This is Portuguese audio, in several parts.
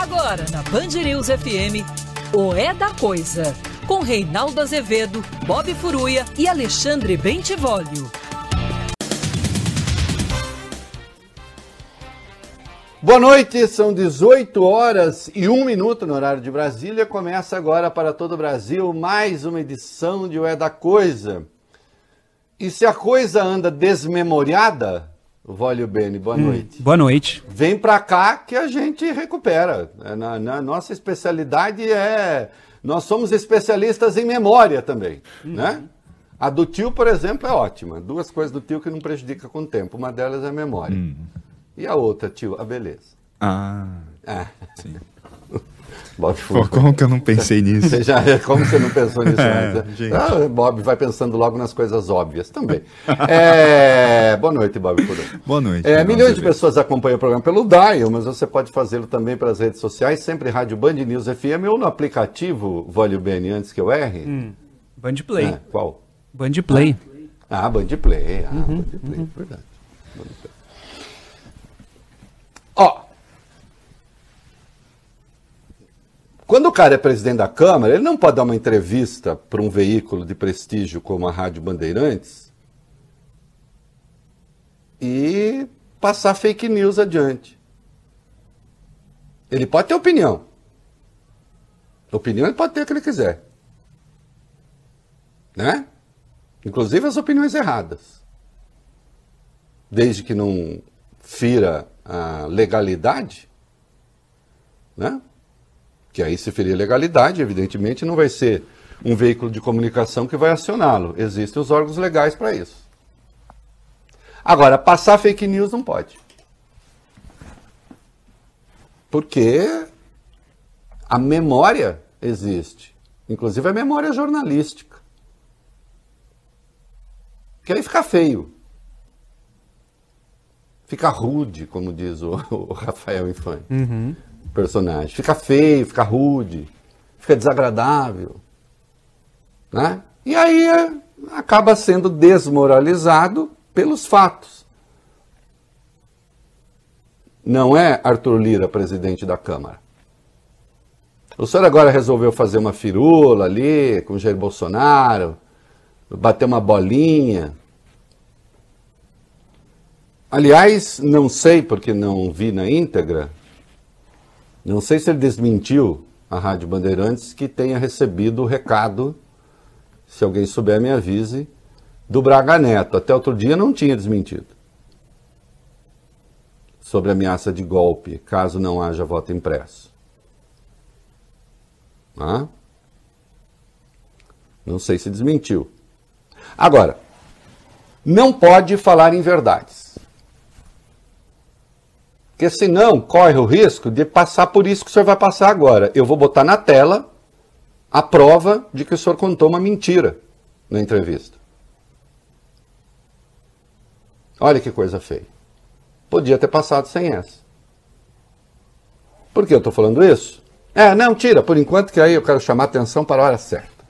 Agora na Band News FM, o É da Coisa, com Reinaldo Azevedo, Bob Furuia e Alexandre Bentivolio. Boa noite, são 18 horas e 1 minuto no horário de Brasília. Começa agora para todo o Brasil mais uma edição de O É da Coisa. E se a coisa anda desmemoriada, Vólio Bene, boa hum, noite. Boa noite. Vem para cá que a gente recupera. É, na, na, nossa especialidade é. Nós somos especialistas em memória também, uhum. né? A do tio, por exemplo, é ótima. Duas coisas do tio que não prejudica com o tempo. Uma delas é a memória. Uhum. E a outra, tio, a beleza. Ah. É. Sim. Como que eu não pensei nisso? Você já, como você não pensou nisso é, antes? Ah, Bob vai pensando logo nas coisas óbvias também. É, boa noite, Bob Boa noite. É, milhões de pessoas acompanham o programa pelo Dial, mas você pode fazê-lo também pelas redes sociais, sempre Rádio Band News FM ou no aplicativo Vólio Bene, antes que eu erre. Hum, Band Play. É, qual? Band Play. Ah, Band Play. Ah, uhum, Band Play, uhum. verdade. Ó, quando o cara é presidente da Câmara, ele não pode dar uma entrevista para um veículo de prestígio como a Rádio Bandeirantes e passar fake news adiante. Ele pode ter opinião. Opinião ele pode ter o que ele quiser. Né? Inclusive as opiniões erradas. Desde que não fira a legalidade, né? Que aí se ferir legalidade, evidentemente não vai ser um veículo de comunicação que vai acioná-lo. Existem os órgãos legais para isso. Agora, passar fake news não pode. Porque a memória existe. Inclusive a memória jornalística. Que aí fica feio fica rude, como diz o, o Rafael Infante. Uhum. Personagem. Fica feio, fica rude, fica desagradável. Né? E aí é, acaba sendo desmoralizado pelos fatos. Não é Arthur Lira presidente da Câmara. O senhor agora resolveu fazer uma firula ali com Jair Bolsonaro, bater uma bolinha, Aliás, não sei porque não vi na íntegra, não sei se ele desmentiu a Rádio Bandeirantes que tenha recebido o recado, se alguém souber me avise, do Braga Neto. Até outro dia não tinha desmentido. Sobre ameaça de golpe, caso não haja voto impresso. Não sei se desmentiu. Agora, não pode falar em verdades. Porque senão corre o risco de passar por isso que o senhor vai passar agora. Eu vou botar na tela a prova de que o senhor contou uma mentira na entrevista. Olha que coisa feia. Podia ter passado sem essa. Por que eu estou falando isso? É, não, tira, por enquanto que aí eu quero chamar atenção para a hora certa.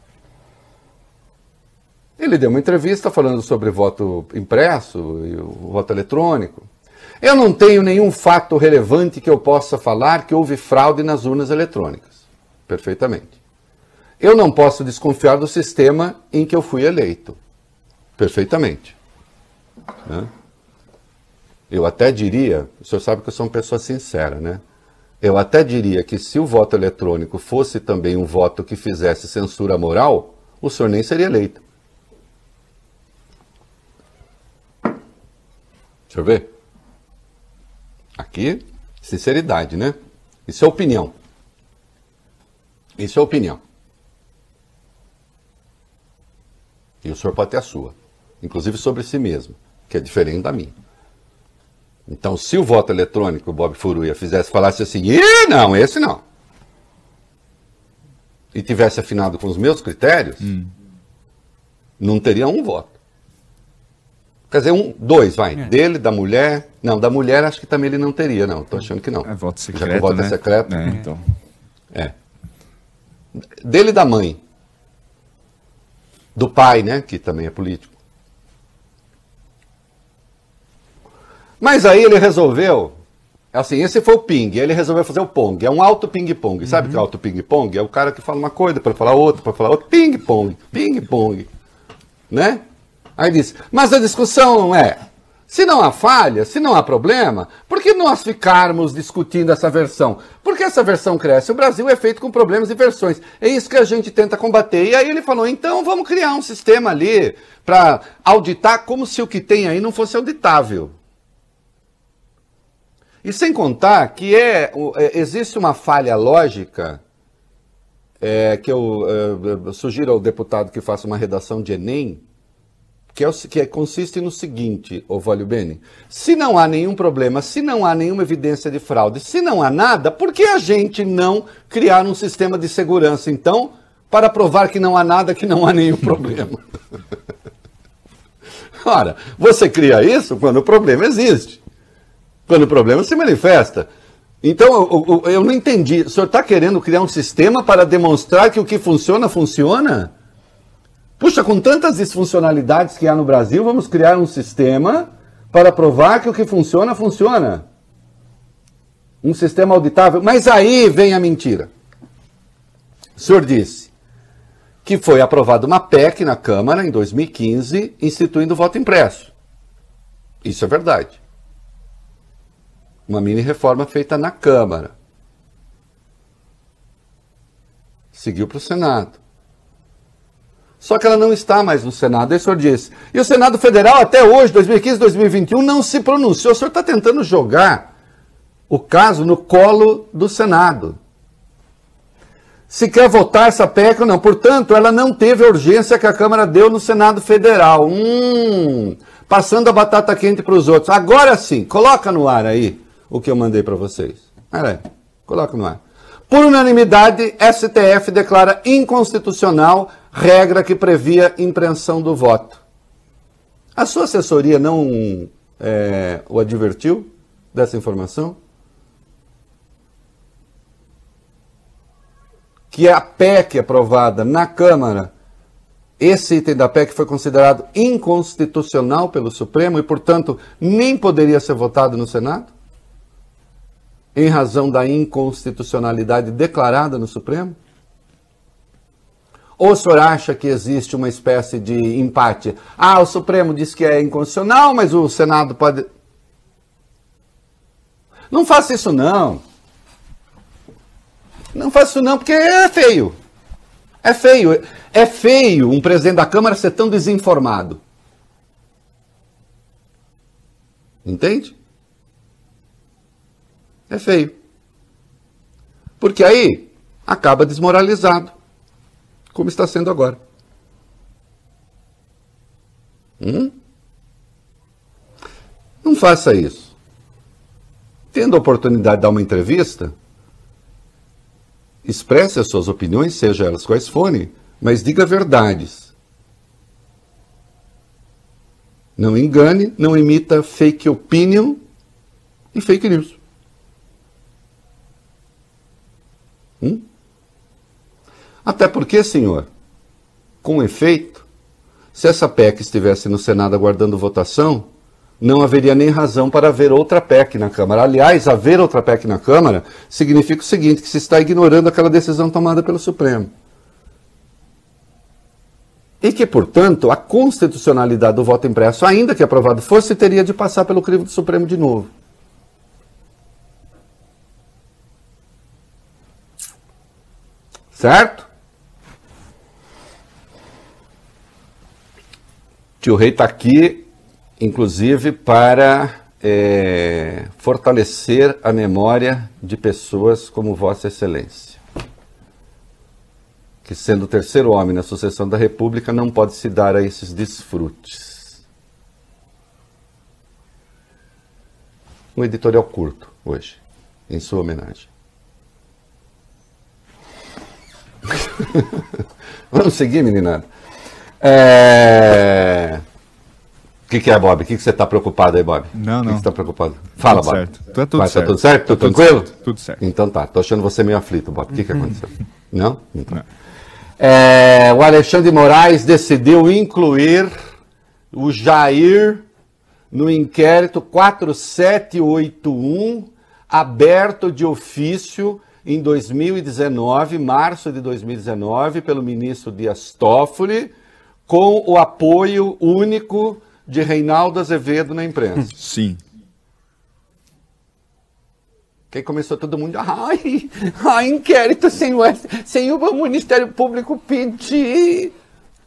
Ele deu uma entrevista falando sobre voto impresso e o voto eletrônico. Eu não tenho nenhum fato relevante que eu possa falar que houve fraude nas urnas eletrônicas. Perfeitamente. Eu não posso desconfiar do sistema em que eu fui eleito. Perfeitamente. Eu até diria, o senhor sabe que eu sou uma pessoa sincera, né? Eu até diria que se o voto eletrônico fosse também um voto que fizesse censura moral, o senhor nem seria eleito. Deixa eu ver. Aqui, sinceridade, né? Isso é opinião. Isso é opinião. E o senhor pode ter a sua, inclusive sobre si mesmo, que é diferente da minha. Então, se o voto eletrônico, o Bob Furuia, fizesse, falasse assim, Ih, não, esse não. E tivesse afinado com os meus critérios, hum. não teria um voto. Quer dizer, um, dois, vai. É. Dele, da mulher. Não, da mulher acho que também ele não teria, não. Estou achando que não. É voto secreto. Já que o voto é né? é secreto. É, então. É. Dele da mãe. Do pai, né? Que também é político. Mas aí ele resolveu Assim, esse foi o ping, ele resolveu fazer o pong. É um alto ping-pong. Sabe o que é alto ping-pong? É o cara que fala uma coisa, para falar outra, para falar outra. Ping-pong, ping-pong. Né? Aí disse, mas a discussão é, se não há falha, se não há problema, por que nós ficarmos discutindo essa versão? Porque essa versão cresce. O Brasil é feito com problemas e versões. É isso que a gente tenta combater. E aí ele falou: então vamos criar um sistema ali para auditar como se o que tem aí não fosse auditável. E sem contar que é, é existe uma falha lógica é, que eu é, sugiro ao deputado que faça uma redação de Enem que, é o, que é, consiste no seguinte, Ovalio Bene, se não há nenhum problema, se não há nenhuma evidência de fraude, se não há nada, por que a gente não criar um sistema de segurança, então, para provar que não há nada, que não há nenhum problema? Ora, você cria isso quando o problema existe, quando o problema se manifesta. Então, eu, eu, eu não entendi, o senhor está querendo criar um sistema para demonstrar que o que funciona, funciona? Puxa, com tantas disfuncionalidades que há no Brasil, vamos criar um sistema para provar que o que funciona, funciona. Um sistema auditável. Mas aí vem a mentira. O senhor disse que foi aprovada uma PEC na Câmara em 2015 instituindo o voto impresso. Isso é verdade. Uma mini reforma feita na Câmara. Seguiu para o Senado. Só que ela não está mais no Senado, é o senhor disse. E o Senado Federal, até hoje, 2015, 2021, não se pronunciou. O senhor está tentando jogar o caso no colo do Senado. Se quer votar essa PEC ou não. Portanto, ela não teve a urgência que a Câmara deu no Senado Federal. Hum, passando a batata quente para os outros. Agora sim, coloca no ar aí o que eu mandei para vocês. Aí, coloca no ar. Por unanimidade, STF declara inconstitucional regra que previa impressão do voto. A sua assessoria não é, o advertiu dessa informação? Que a PEC aprovada na Câmara, esse item da PEC foi considerado inconstitucional pelo Supremo e, portanto, nem poderia ser votado no Senado? Em razão da inconstitucionalidade declarada no Supremo? Ou o senhor acha que existe uma espécie de empate? Ah, o Supremo diz que é inconstitucional, mas o Senado pode. Não faça isso não. Não faça isso não, porque é feio. É feio. É feio um presidente da Câmara ser tão desinformado. Entende? É feio. Porque aí acaba desmoralizado como está sendo agora. Hum? Não faça isso. Tendo a oportunidade de dar uma entrevista, expresse as suas opiniões, seja elas quais forem, mas diga verdades. Não engane, não imita fake opinion e fake news. Hum? Até porque, senhor, com efeito, se essa PEC estivesse no Senado aguardando votação, não haveria nem razão para haver outra PEC na Câmara. Aliás, haver outra PEC na Câmara significa o seguinte: que se está ignorando aquela decisão tomada pelo Supremo. E que, portanto, a constitucionalidade do voto impresso, ainda que aprovado fosse, teria de passar pelo crivo do Supremo de novo. Certo? Tio Rei está aqui, inclusive, para é, fortalecer a memória de pessoas como Vossa Excelência. Que, sendo o terceiro homem na sucessão da República, não pode se dar a esses desfrutes. Um editorial curto hoje, em sua homenagem. Vamos seguir, meninada? É... O que, que é, Bob? O que, que você está preocupado aí, Bob? Não, não. O que, você está preocupado? Fala, tudo Bob. Certo. Tá tudo Vai, certo. Tá tudo certo? Tudo, tudo tranquilo? Certo. Tudo certo. Então tá. Tô achando você meio aflito, Bob. O que, que aconteceu? não? Então. Não. É, o Alexandre Moraes decidiu incluir o Jair no inquérito 4781 aberto de ofício em 2019, março de 2019, pelo ministro Dias Toffoli, com o apoio único de Reinaldo Azevedo na imprensa. Sim. Que começou todo mundo, ai, ai inquérito sem o, sem o Ministério Público pedir.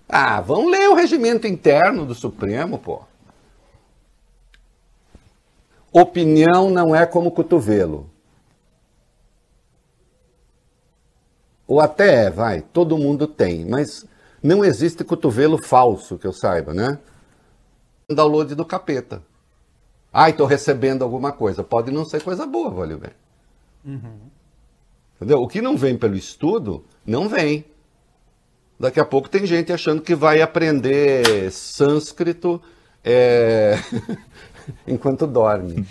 Ah, vão ler o regimento interno do Supremo, pô. Opinião não é como cotovelo. Ou até é, vai, todo mundo tem, mas não existe cotovelo falso, que eu saiba, né? Download do capeta. Ai, estou recebendo alguma coisa. Pode não ser coisa boa, valeu bem. Uhum. Entendeu? O que não vem pelo estudo, não vem. Daqui a pouco tem gente achando que vai aprender sânscrito é... enquanto dorme.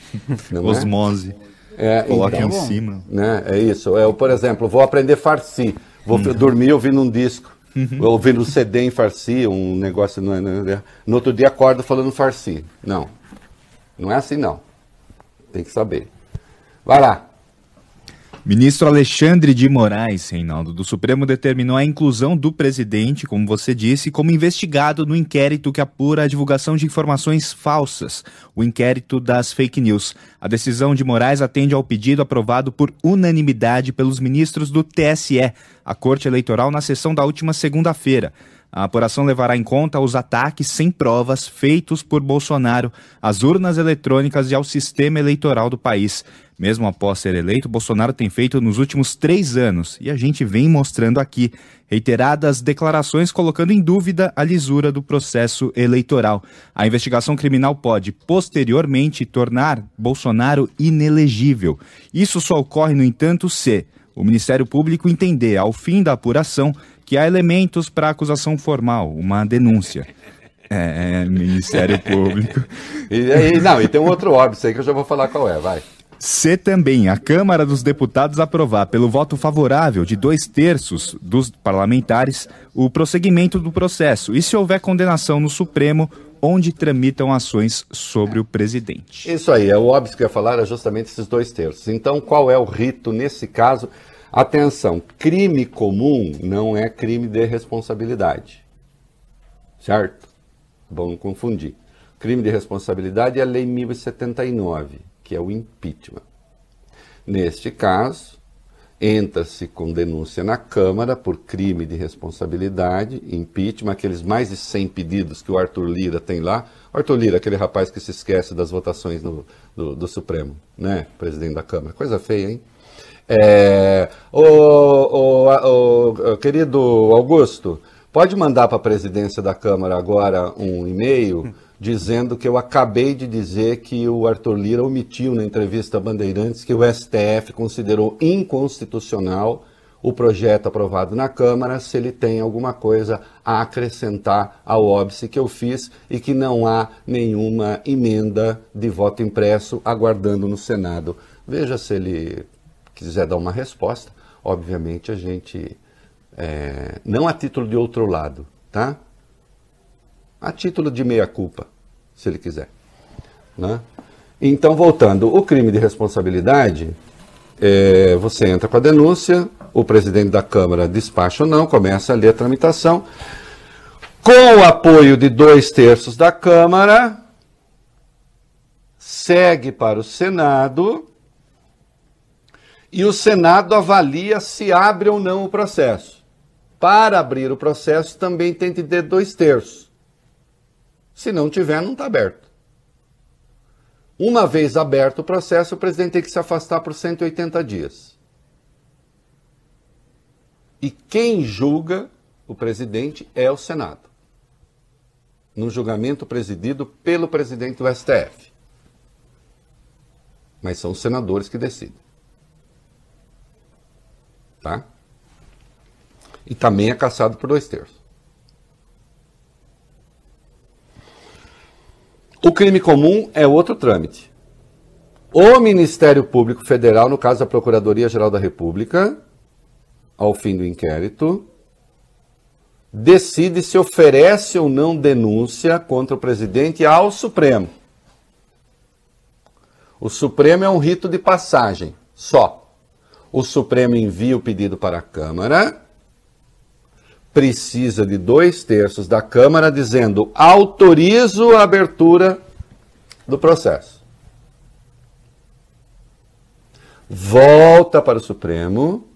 É? Osmose. É, Coloca então, em cima. Né? É isso. Eu, por exemplo, vou aprender farsi. Vou uhum. dormir ouvindo um disco. Uhum. Ouvindo CD em farsi, um negócio. No, no, no outro dia acordo falando farsi. Não. Não é assim, não. Tem que saber. Vai lá. Ministro Alexandre de Moraes, Reinaldo, do Supremo determinou a inclusão do presidente, como você disse, como investigado no inquérito que apura a divulgação de informações falsas, o inquérito das fake news. A decisão de Moraes atende ao pedido aprovado por unanimidade pelos ministros do TSE, a Corte Eleitoral, na sessão da última segunda-feira. A apuração levará em conta os ataques sem provas feitos por Bolsonaro às urnas eletrônicas e ao sistema eleitoral do país. Mesmo após ser eleito, Bolsonaro tem feito nos últimos três anos, e a gente vem mostrando aqui, reiteradas declarações colocando em dúvida a lisura do processo eleitoral. A investigação criminal pode, posteriormente, tornar Bolsonaro inelegível. Isso só ocorre, no entanto, se o Ministério Público entender, ao fim da apuração, que há elementos para acusação formal, uma denúncia. É, é Ministério Público. e, e, não, e tem um outro óbvio aí que eu já vou falar qual é, vai. Se também a Câmara dos Deputados aprovar pelo voto favorável de dois terços dos parlamentares o prosseguimento do processo e se houver condenação no Supremo, onde tramitam ações sobre o presidente. Isso aí, é o óbvio que eu ia falar, é justamente esses dois terços. Então, qual é o rito nesse caso? Atenção, crime comum não é crime de responsabilidade. Certo? Vamos confundir. Crime de responsabilidade é a Lei 1079, que é o impeachment. Neste caso, entra-se com denúncia na Câmara por crime de responsabilidade, impeachment, aqueles mais de 100 pedidos que o Arthur Lira tem lá. Arthur Lira, aquele rapaz que se esquece das votações no, do, do Supremo, né? Presidente da Câmara. Coisa feia, hein? É, o, o, o, querido Augusto, pode mandar para a presidência da Câmara agora um e-mail dizendo que eu acabei de dizer que o Arthur Lira omitiu na entrevista a Bandeirantes que o STF considerou inconstitucional o projeto aprovado na Câmara, se ele tem alguma coisa a acrescentar ao óbice que eu fiz e que não há nenhuma emenda de voto impresso aguardando no Senado. Veja se ele quiser dar uma resposta, obviamente a gente, é, não a título de outro lado, tá? A título de meia-culpa, se ele quiser. Né? Então, voltando, o crime de responsabilidade, é, você entra com a denúncia, o presidente da Câmara despacha ou não, começa ali a tramitação. Com o apoio de dois terços da Câmara, segue para o Senado e o Senado avalia se abre ou não o processo. Para abrir o processo também tem que ter dois terços. Se não tiver, não está aberto. Uma vez aberto o processo, o presidente tem que se afastar por 180 dias. E quem julga o presidente é o Senado. No julgamento presidido pelo presidente do STF. Mas são os senadores que decidem. Tá? E também é caçado por dois terços. O crime comum é outro trâmite. O Ministério Público Federal, no caso a Procuradoria-Geral da República, ao fim do inquérito, decide se oferece ou não denúncia contra o presidente ao Supremo. O Supremo é um rito de passagem, só. O Supremo envia o pedido para a Câmara, precisa de dois terços da Câmara dizendo autorizo a abertura do processo. Volta para o Supremo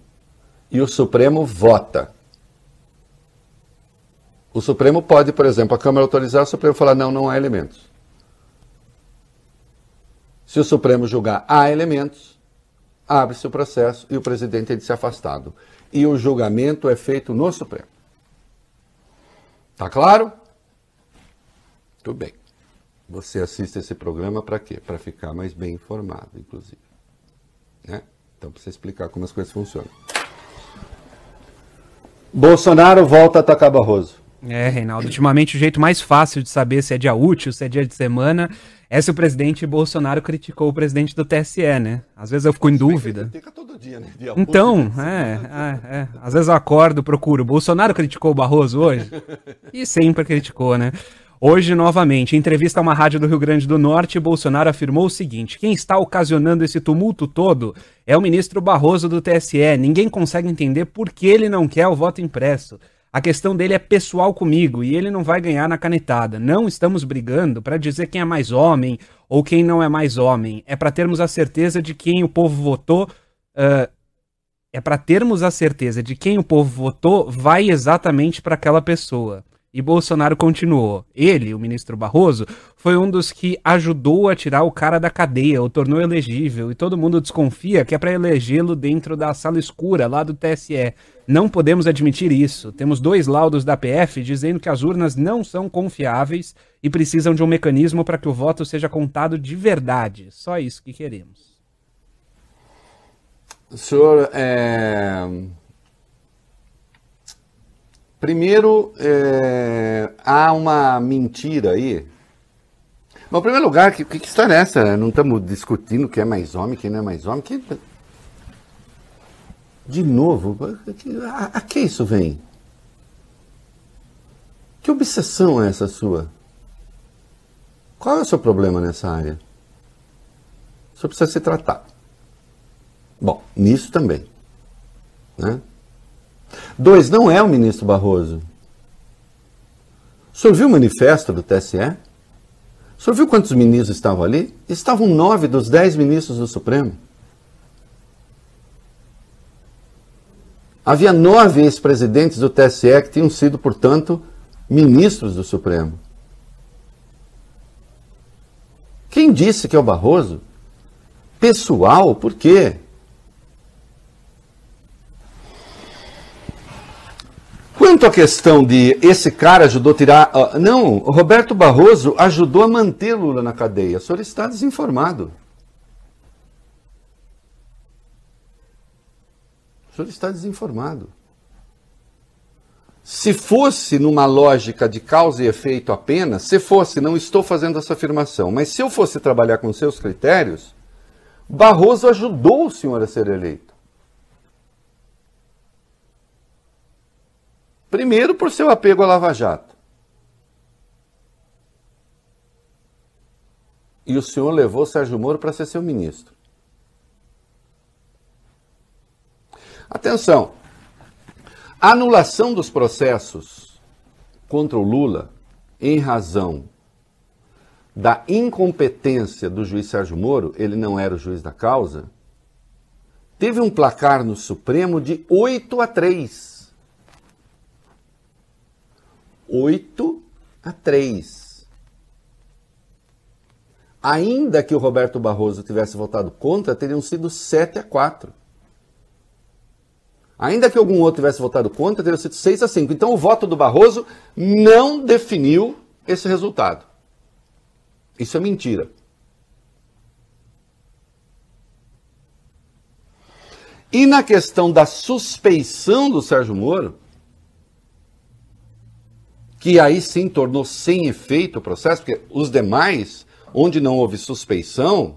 e o Supremo vota. O Supremo pode, por exemplo, a Câmara autorizar, o Supremo falar não, não há elementos. Se o Supremo julgar há elementos, abre-se o processo e o presidente tem de ser afastado. E o julgamento é feito no Supremo. Tá claro? Tudo bem. Você assiste esse programa para quê? Para ficar mais bem informado, inclusive. Né? Então, para você explicar como as coisas funcionam. Bolsonaro volta a atacar Barroso. É, Reinaldo, ultimamente o jeito mais fácil de saber se é dia útil, se é dia de semana, é se o presidente Bolsonaro criticou o presidente do TSE, né? Às vezes eu fico em dúvida. Dia, né? dia então, é, é, é, às vezes eu acordo, procuro. Bolsonaro criticou o Barroso hoje? E sempre criticou, né? Hoje, novamente, em entrevista a uma rádio do Rio Grande do Norte, Bolsonaro afirmou o seguinte: quem está ocasionando esse tumulto todo é o ministro Barroso do TSE. Ninguém consegue entender por que ele não quer o voto impresso. A questão dele é pessoal comigo e ele não vai ganhar na canetada. Não estamos brigando para dizer quem é mais homem ou quem não é mais homem. É para termos a certeza de quem o povo votou. Uh, é para termos a certeza de quem o povo votou vai exatamente para aquela pessoa. E Bolsonaro continuou. Ele, o ministro Barroso, foi um dos que ajudou a tirar o cara da cadeia, o tornou elegível, e todo mundo desconfia que é para elegê-lo dentro da sala escura lá do TSE. Não podemos admitir isso. Temos dois laudos da PF dizendo que as urnas não são confiáveis e precisam de um mecanismo para que o voto seja contado de verdade. Só isso que queremos. O senhor é Primeiro, é, há uma mentira aí. Bom, em primeiro lugar, que, que história é essa? Não estamos discutindo quem é mais homem, quem não é mais homem. Que... De novo, a, a que isso vem? Que obsessão é essa sua? Qual é o seu problema nessa área? Senhor precisa se tratar. Bom, nisso também. Né? Dois, não é o ministro Barroso. O senhor viu o manifesto do TSE? O senhor viu quantos ministros estavam ali? Estavam nove dos dez ministros do Supremo. Havia nove ex-presidentes do TSE que tinham sido, portanto, ministros do Supremo. Quem disse que é o Barroso? Pessoal, por quê? Quanto à questão de esse cara ajudou a tirar. Uh, não, Roberto Barroso ajudou a manter Lula na cadeia. O senhor está desinformado. Senhor está desinformado. Se fosse numa lógica de causa e efeito apenas, se fosse, não estou fazendo essa afirmação, mas se eu fosse trabalhar com seus critérios, Barroso ajudou o senhor a ser eleito. Primeiro, por seu apego à Lava Jato. E o senhor levou Sérgio Moro para ser seu ministro. Atenção! A anulação dos processos contra o Lula, em razão da incompetência do juiz Sérgio Moro, ele não era o juiz da causa, teve um placar no Supremo de 8 a 3. 8 a 3. Ainda que o Roberto Barroso tivesse votado contra, teriam sido 7 a 4. Ainda que algum outro tivesse votado contra, teriam sido 6 a 5. Então o voto do Barroso não definiu esse resultado. Isso é mentira. E na questão da suspeição do Sérgio Moro, que aí sim tornou sem efeito o processo, porque os demais, onde não houve suspeição,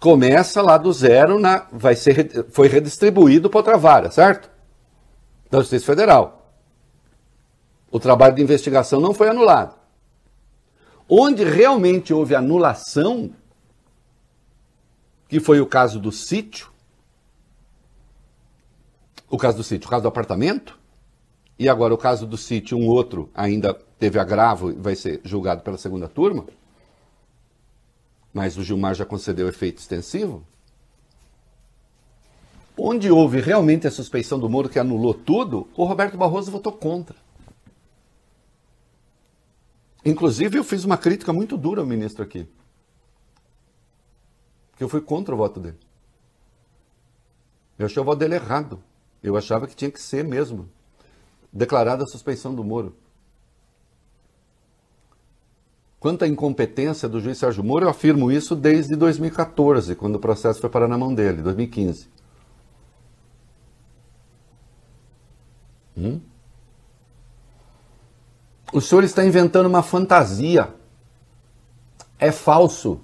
começa lá do zero, na, vai ser, foi redistribuído para outra vara, certo? Da Justiça Federal. O trabalho de investigação não foi anulado. Onde realmente houve anulação, que foi o caso do sítio, o caso do sítio, o caso do apartamento, e agora o caso do sítio, um outro ainda teve agravo e vai ser julgado pela segunda turma, mas o Gilmar já concedeu efeito extensivo. Onde houve realmente a suspeição do Moro que anulou tudo, o Roberto Barroso votou contra. Inclusive, eu fiz uma crítica muito dura ao ministro aqui. Que eu fui contra o voto dele. Eu achei o voto dele errado. Eu achava que tinha que ser mesmo declarada a suspeição do Moro. Quanto à incompetência do juiz Sérgio Moro, eu afirmo isso desde 2014, quando o processo foi parar na mão dele, 2015. Hum? O senhor está inventando uma fantasia. É falso.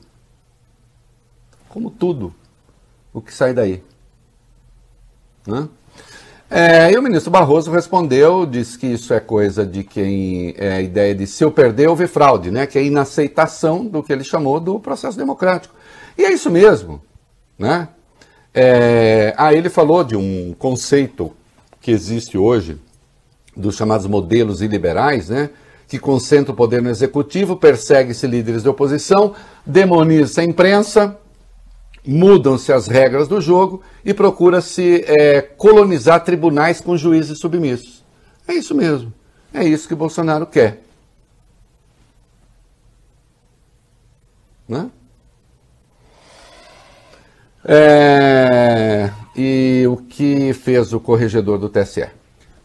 Como tudo o que sai daí. Né? É, e o ministro Barroso respondeu, disse que isso é coisa de quem é a ideia de se eu perder, houve fraude, né? que é inaceitação do que ele chamou do processo democrático. E é isso mesmo. Né? É, aí ele falou de um conceito que existe hoje, dos chamados modelos iliberais, né? que concentra o poder no executivo, persegue-se líderes de oposição, demoniza a imprensa, mudam-se as regras do jogo e procura-se é, colonizar tribunais com juízes submissos. É isso mesmo. É isso que Bolsonaro quer. Né? É, e o que fez o corregedor do TSE?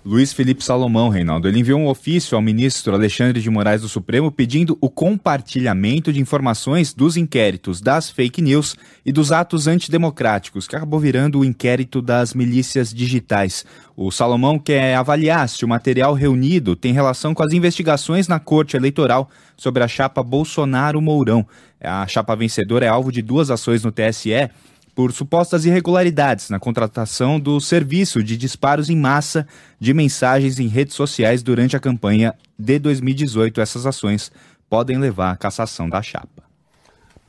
Luiz Felipe Salomão, Reinaldo, ele enviou um ofício ao ministro Alexandre de Moraes do Supremo pedindo o compartilhamento de informações dos inquéritos das fake news e dos atos antidemocráticos, que acabou virando o inquérito das milícias digitais. O Salomão quer avaliar se o material reunido tem relação com as investigações na Corte Eleitoral sobre a chapa Bolsonaro-Mourão. A chapa vencedora é alvo de duas ações no TSE por supostas irregularidades na contratação do serviço de disparos em massa de mensagens em redes sociais durante a campanha de 2018. Essas ações podem levar à cassação da chapa.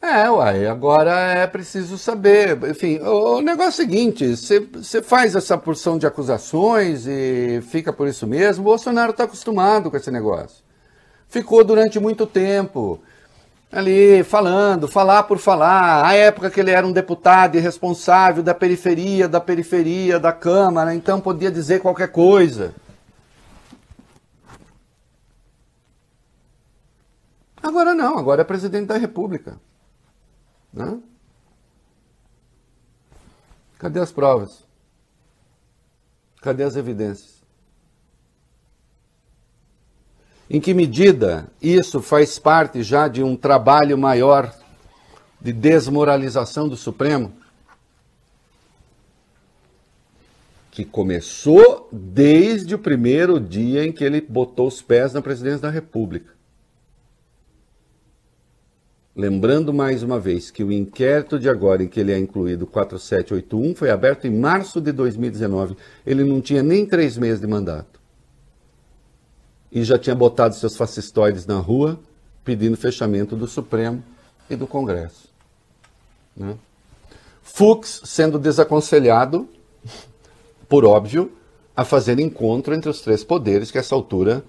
É, uai, agora é preciso saber. Enfim, o negócio é o seguinte: você faz essa porção de acusações e fica por isso mesmo. O Bolsonaro está acostumado com esse negócio. Ficou durante muito tempo ali falando, falar por falar. A época que ele era um deputado irresponsável da periferia, da periferia da Câmara, então podia dizer qualquer coisa. Agora não, agora é presidente da República. Né? Cadê as provas? Cadê as evidências? Em que medida isso faz parte já de um trabalho maior de desmoralização do Supremo? Que começou desde o primeiro dia em que ele botou os pés na presidência da República. Lembrando mais uma vez que o inquérito de agora, em que ele é incluído 4781, foi aberto em março de 2019. Ele não tinha nem três meses de mandato e já tinha botado seus fascistoides na rua pedindo fechamento do Supremo e do Congresso. Né? Fux sendo desaconselhado, por óbvio, a fazer encontro entre os três poderes, que a essa altura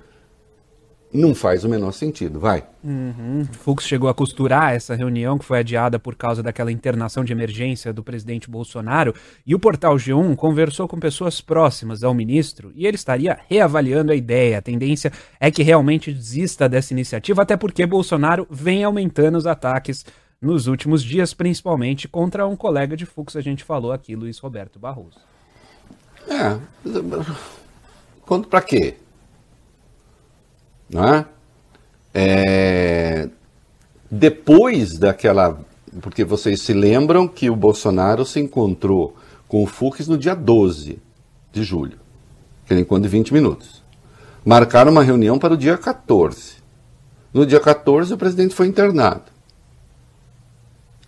não faz o menor sentido, vai. Uhum. Fux chegou a costurar essa reunião que foi adiada por causa daquela internação de emergência do presidente Bolsonaro e o portal G1 conversou com pessoas próximas ao ministro e ele estaria reavaliando a ideia. A tendência é que realmente desista dessa iniciativa, até porque Bolsonaro vem aumentando os ataques nos últimos dias, principalmente contra um colega de Fux, a gente falou aqui, Luiz Roberto Barroso. É. Quanto para quê? Né? É, depois daquela. Porque vocês se lembram que o Bolsonaro se encontrou com o Fux no dia 12 de julho, aquele encontro de 20 minutos. Marcaram uma reunião para o dia 14. No dia 14, o presidente foi internado.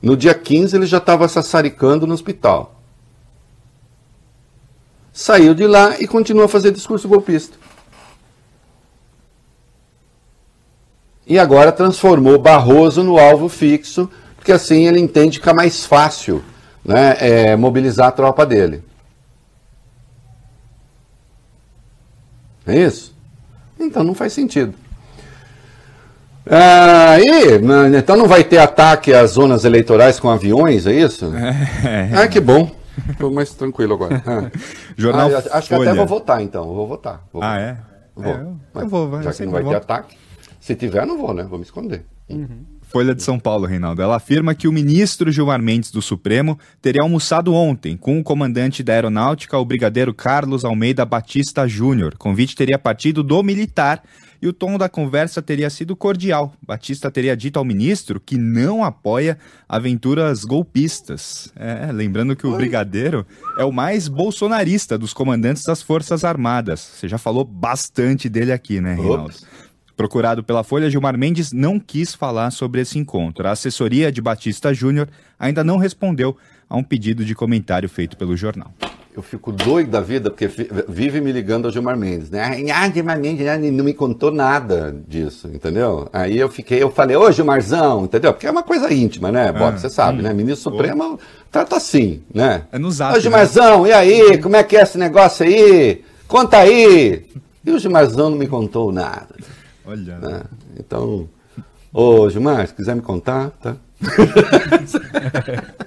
No dia 15, ele já estava sassaricando no hospital. Saiu de lá e continuou a fazer discurso golpista. E agora transformou Barroso no alvo fixo, porque assim ele entende que fica mais fácil né, é, mobilizar a tropa dele. É isso? Então não faz sentido. Ah, e, então não vai ter ataque às zonas eleitorais com aviões, é isso? É. Ah, que bom. Estou mais tranquilo agora. Ah. Jornal ah, acho Folha. que até vou votar, então. Vou votar. Vou ah, é? Vou. É, eu, eu vou, vai. Já que não vai ter ataque. Se tiver, não vou, né? Vou me esconder. Uhum. Folha de São Paulo, Reinaldo. Ela afirma que o ministro Gilmar Mendes do Supremo teria almoçado ontem com o comandante da Aeronáutica, o brigadeiro Carlos Almeida Batista Júnior. O convite teria partido do militar e o tom da conversa teria sido cordial. Batista teria dito ao ministro que não apoia aventuras golpistas. É, lembrando que o brigadeiro é o mais bolsonarista dos comandantes das Forças Armadas. Você já falou bastante dele aqui, né, Reinaldo? Ops. Procurado pela Folha, Gilmar Mendes não quis falar sobre esse encontro. A assessoria de Batista Júnior ainda não respondeu a um pedido de comentário feito pelo jornal eu fico doido da vida, porque vive me ligando ao Gilmar Mendes, né? Ah, Gilmar Mendes não me contou nada disso, entendeu? Aí eu fiquei, eu falei, ô Gilmarzão, entendeu? Porque é uma coisa íntima, né, Bob? Ah, você sabe, né? Ministro Supremo trata assim, né? É no zap, Ô Gilmarzão, né? e aí, como é que é esse negócio aí? Conta aí! E o Gilmarzão não me contou nada. Olha. Né? Então, ô Gilmar, se quiser me contar, tá?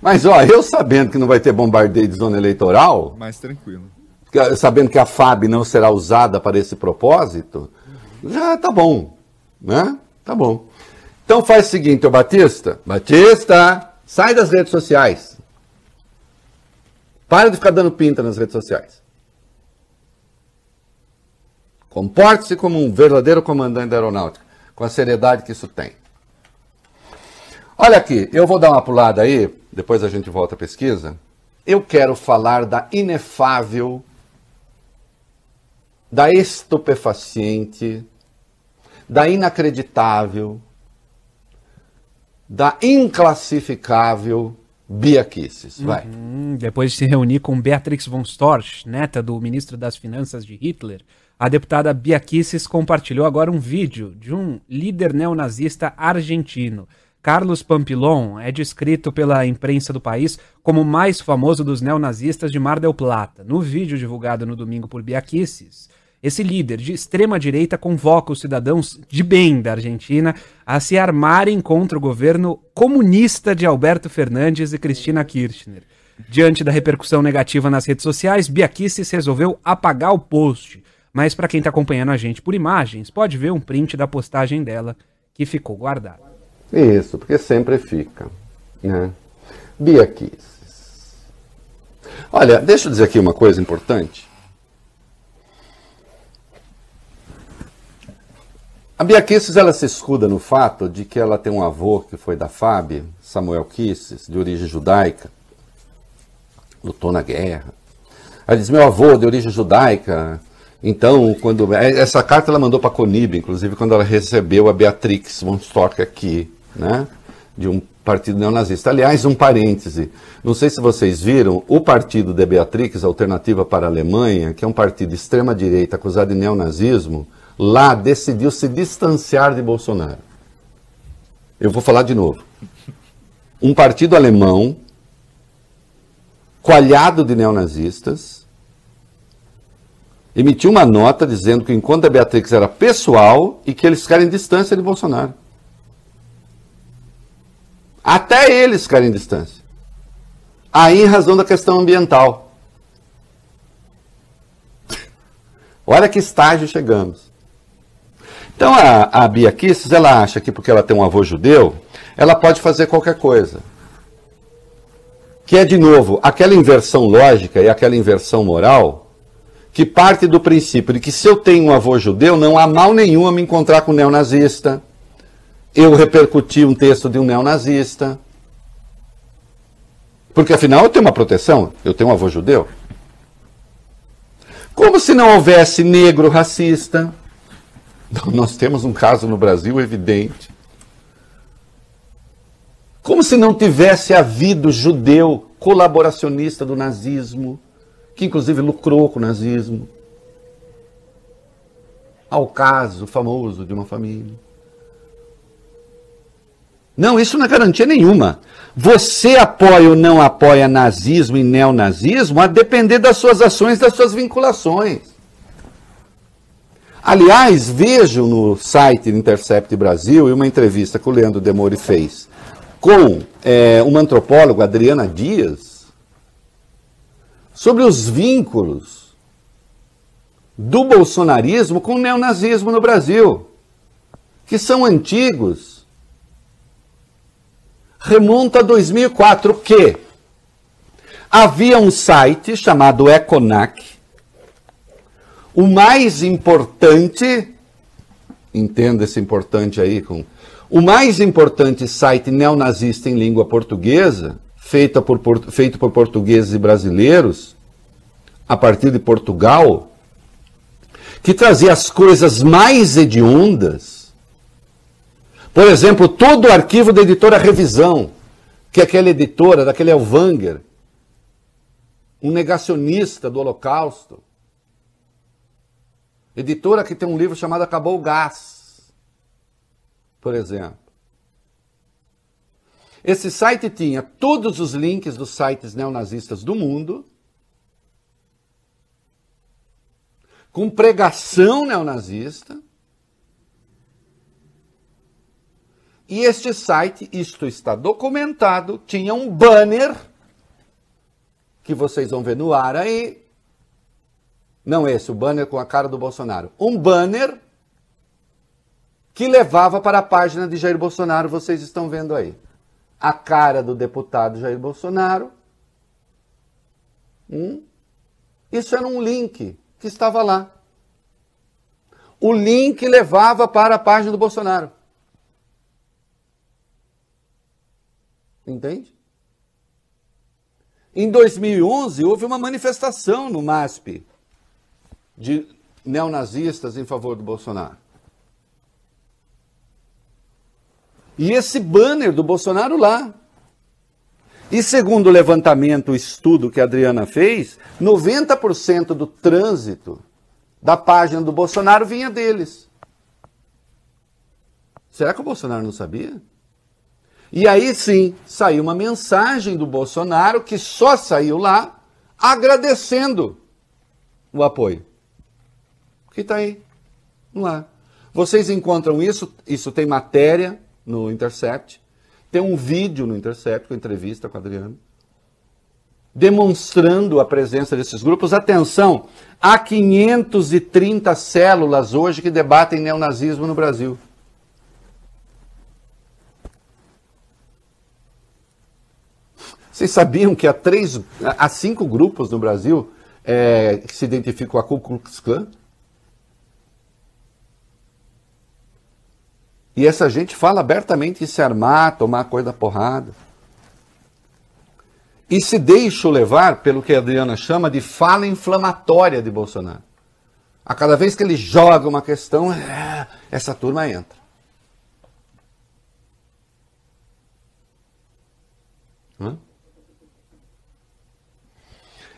Mas, ó, eu sabendo que não vai ter bombardeio de zona eleitoral. Mais tranquilo. Sabendo que a FAB não será usada para esse propósito, já tá bom. Né? Tá bom. Então faz o seguinte, ô Batista. Batista, sai das redes sociais. Para de ficar dando pinta nas redes sociais. Comporte-se como um verdadeiro comandante da aeronáutica, com a seriedade que isso tem. Olha aqui, eu vou dar uma pulada aí, depois a gente volta à pesquisa. Eu quero falar da inefável, da estupefaciente, da inacreditável, da inclassificável Bia Kisses. Vai. Uhum, depois de se reunir com Beatrix von Storch, neta do ministro das Finanças de Hitler, a deputada Bia Kisses compartilhou agora um vídeo de um líder neonazista argentino Carlos Pampilon é descrito pela imprensa do país como o mais famoso dos neonazistas de Mar del Plata. No vídeo divulgado no domingo por Biaquices, esse líder de extrema direita convoca os cidadãos de bem da Argentina a se armarem contra o governo comunista de Alberto Fernandes e Cristina Kirchner. Diante da repercussão negativa nas redes sociais, Biaquices resolveu apagar o post. Mas para quem está acompanhando a gente por imagens, pode ver um print da postagem dela que ficou guardado. Isso, porque sempre fica. Né? Bia Kisses. Olha, deixa eu dizer aqui uma coisa importante. A Bia Kisses, ela se escuda no fato de que ela tem um avô que foi da FAB, Samuel Kisses, de origem judaica, lutou na guerra. Ela diz, meu avô, de origem judaica, então, quando essa carta ela mandou para a Conib, inclusive quando ela recebeu a Beatrix von Storck aqui né, de um partido neonazista. Aliás, um parêntese, não sei se vocês viram, o partido de Beatrix, Alternativa para a Alemanha, que é um partido extrema-direita acusado de neonazismo, lá decidiu se distanciar de Bolsonaro. Eu vou falar de novo. Um partido alemão, coalhado de neonazistas, emitiu uma nota dizendo que o encontro da Beatrix era pessoal e que eles querem distância de Bolsonaro. Até eles querem distância. Aí, em razão da questão ambiental. Olha que estágio chegamos. Então, a, a Bia Kisses, ela acha que porque ela tem um avô judeu, ela pode fazer qualquer coisa. Que é, de novo, aquela inversão lógica e aquela inversão moral que parte do princípio de que se eu tenho um avô judeu, não há mal nenhum a me encontrar com um neonazista, eu repercuti um texto de um neonazista. Porque afinal eu tenho uma proteção, eu tenho um avô judeu. Como se não houvesse negro racista. Nós temos um caso no Brasil evidente. Como se não tivesse havido judeu colaboracionista do nazismo, que inclusive lucrou com o nazismo. ao caso famoso de uma família. Não, isso não é garantia nenhuma. Você apoia ou não apoia nazismo e neonazismo a depender das suas ações, das suas vinculações. Aliás, vejam no site Intercept Brasil e uma entrevista que o Leandro Demore fez com é, uma antropóloga, Adriana Dias, sobre os vínculos do bolsonarismo com o neonazismo no Brasil, que são antigos. Remonta a 2004, que havia um site chamado Econac, o mais importante, entenda esse importante aí com o mais importante site neonazista em língua portuguesa, feito por, feito por portugueses e brasileiros, a partir de Portugal, que trazia as coisas mais hediondas. Por exemplo, todo o arquivo da editora Revisão, que é aquela editora daquele Elvanger, um negacionista do Holocausto. Editora que tem um livro chamado Acabou o Gás por exemplo. Esse site tinha todos os links dos sites neonazistas do mundo, com pregação neonazista. E este site, isto está documentado, tinha um banner que vocês vão ver no ar aí. Não esse, o banner com a cara do Bolsonaro. Um banner que levava para a página de Jair Bolsonaro, vocês estão vendo aí. A cara do deputado Jair Bolsonaro. Hum? Isso era um link que estava lá. O link levava para a página do Bolsonaro. Entende? Em 2011, houve uma manifestação no MASP de neonazistas em favor do Bolsonaro. E esse banner do Bolsonaro lá. E segundo o levantamento, o estudo que a Adriana fez, 90% do trânsito da página do Bolsonaro vinha deles. Será que o Bolsonaro não sabia? E aí sim, saiu uma mensagem do Bolsonaro que só saiu lá agradecendo o apoio. Que está aí, lá. Vocês encontram isso, isso tem matéria no Intercept. Tem um vídeo no Intercept, com entrevista com o Adriano, demonstrando a presença desses grupos. Atenção, há 530 células hoje que debatem neonazismo no Brasil. Vocês sabiam que há, três, há cinco grupos no Brasil é, que se identificam com a Ku Klux Klan? E essa gente fala abertamente em se armar, tomar coisa da porrada. E se deixa levar pelo que a Adriana chama de fala inflamatória de Bolsonaro. A cada vez que ele joga uma questão, é, essa turma entra.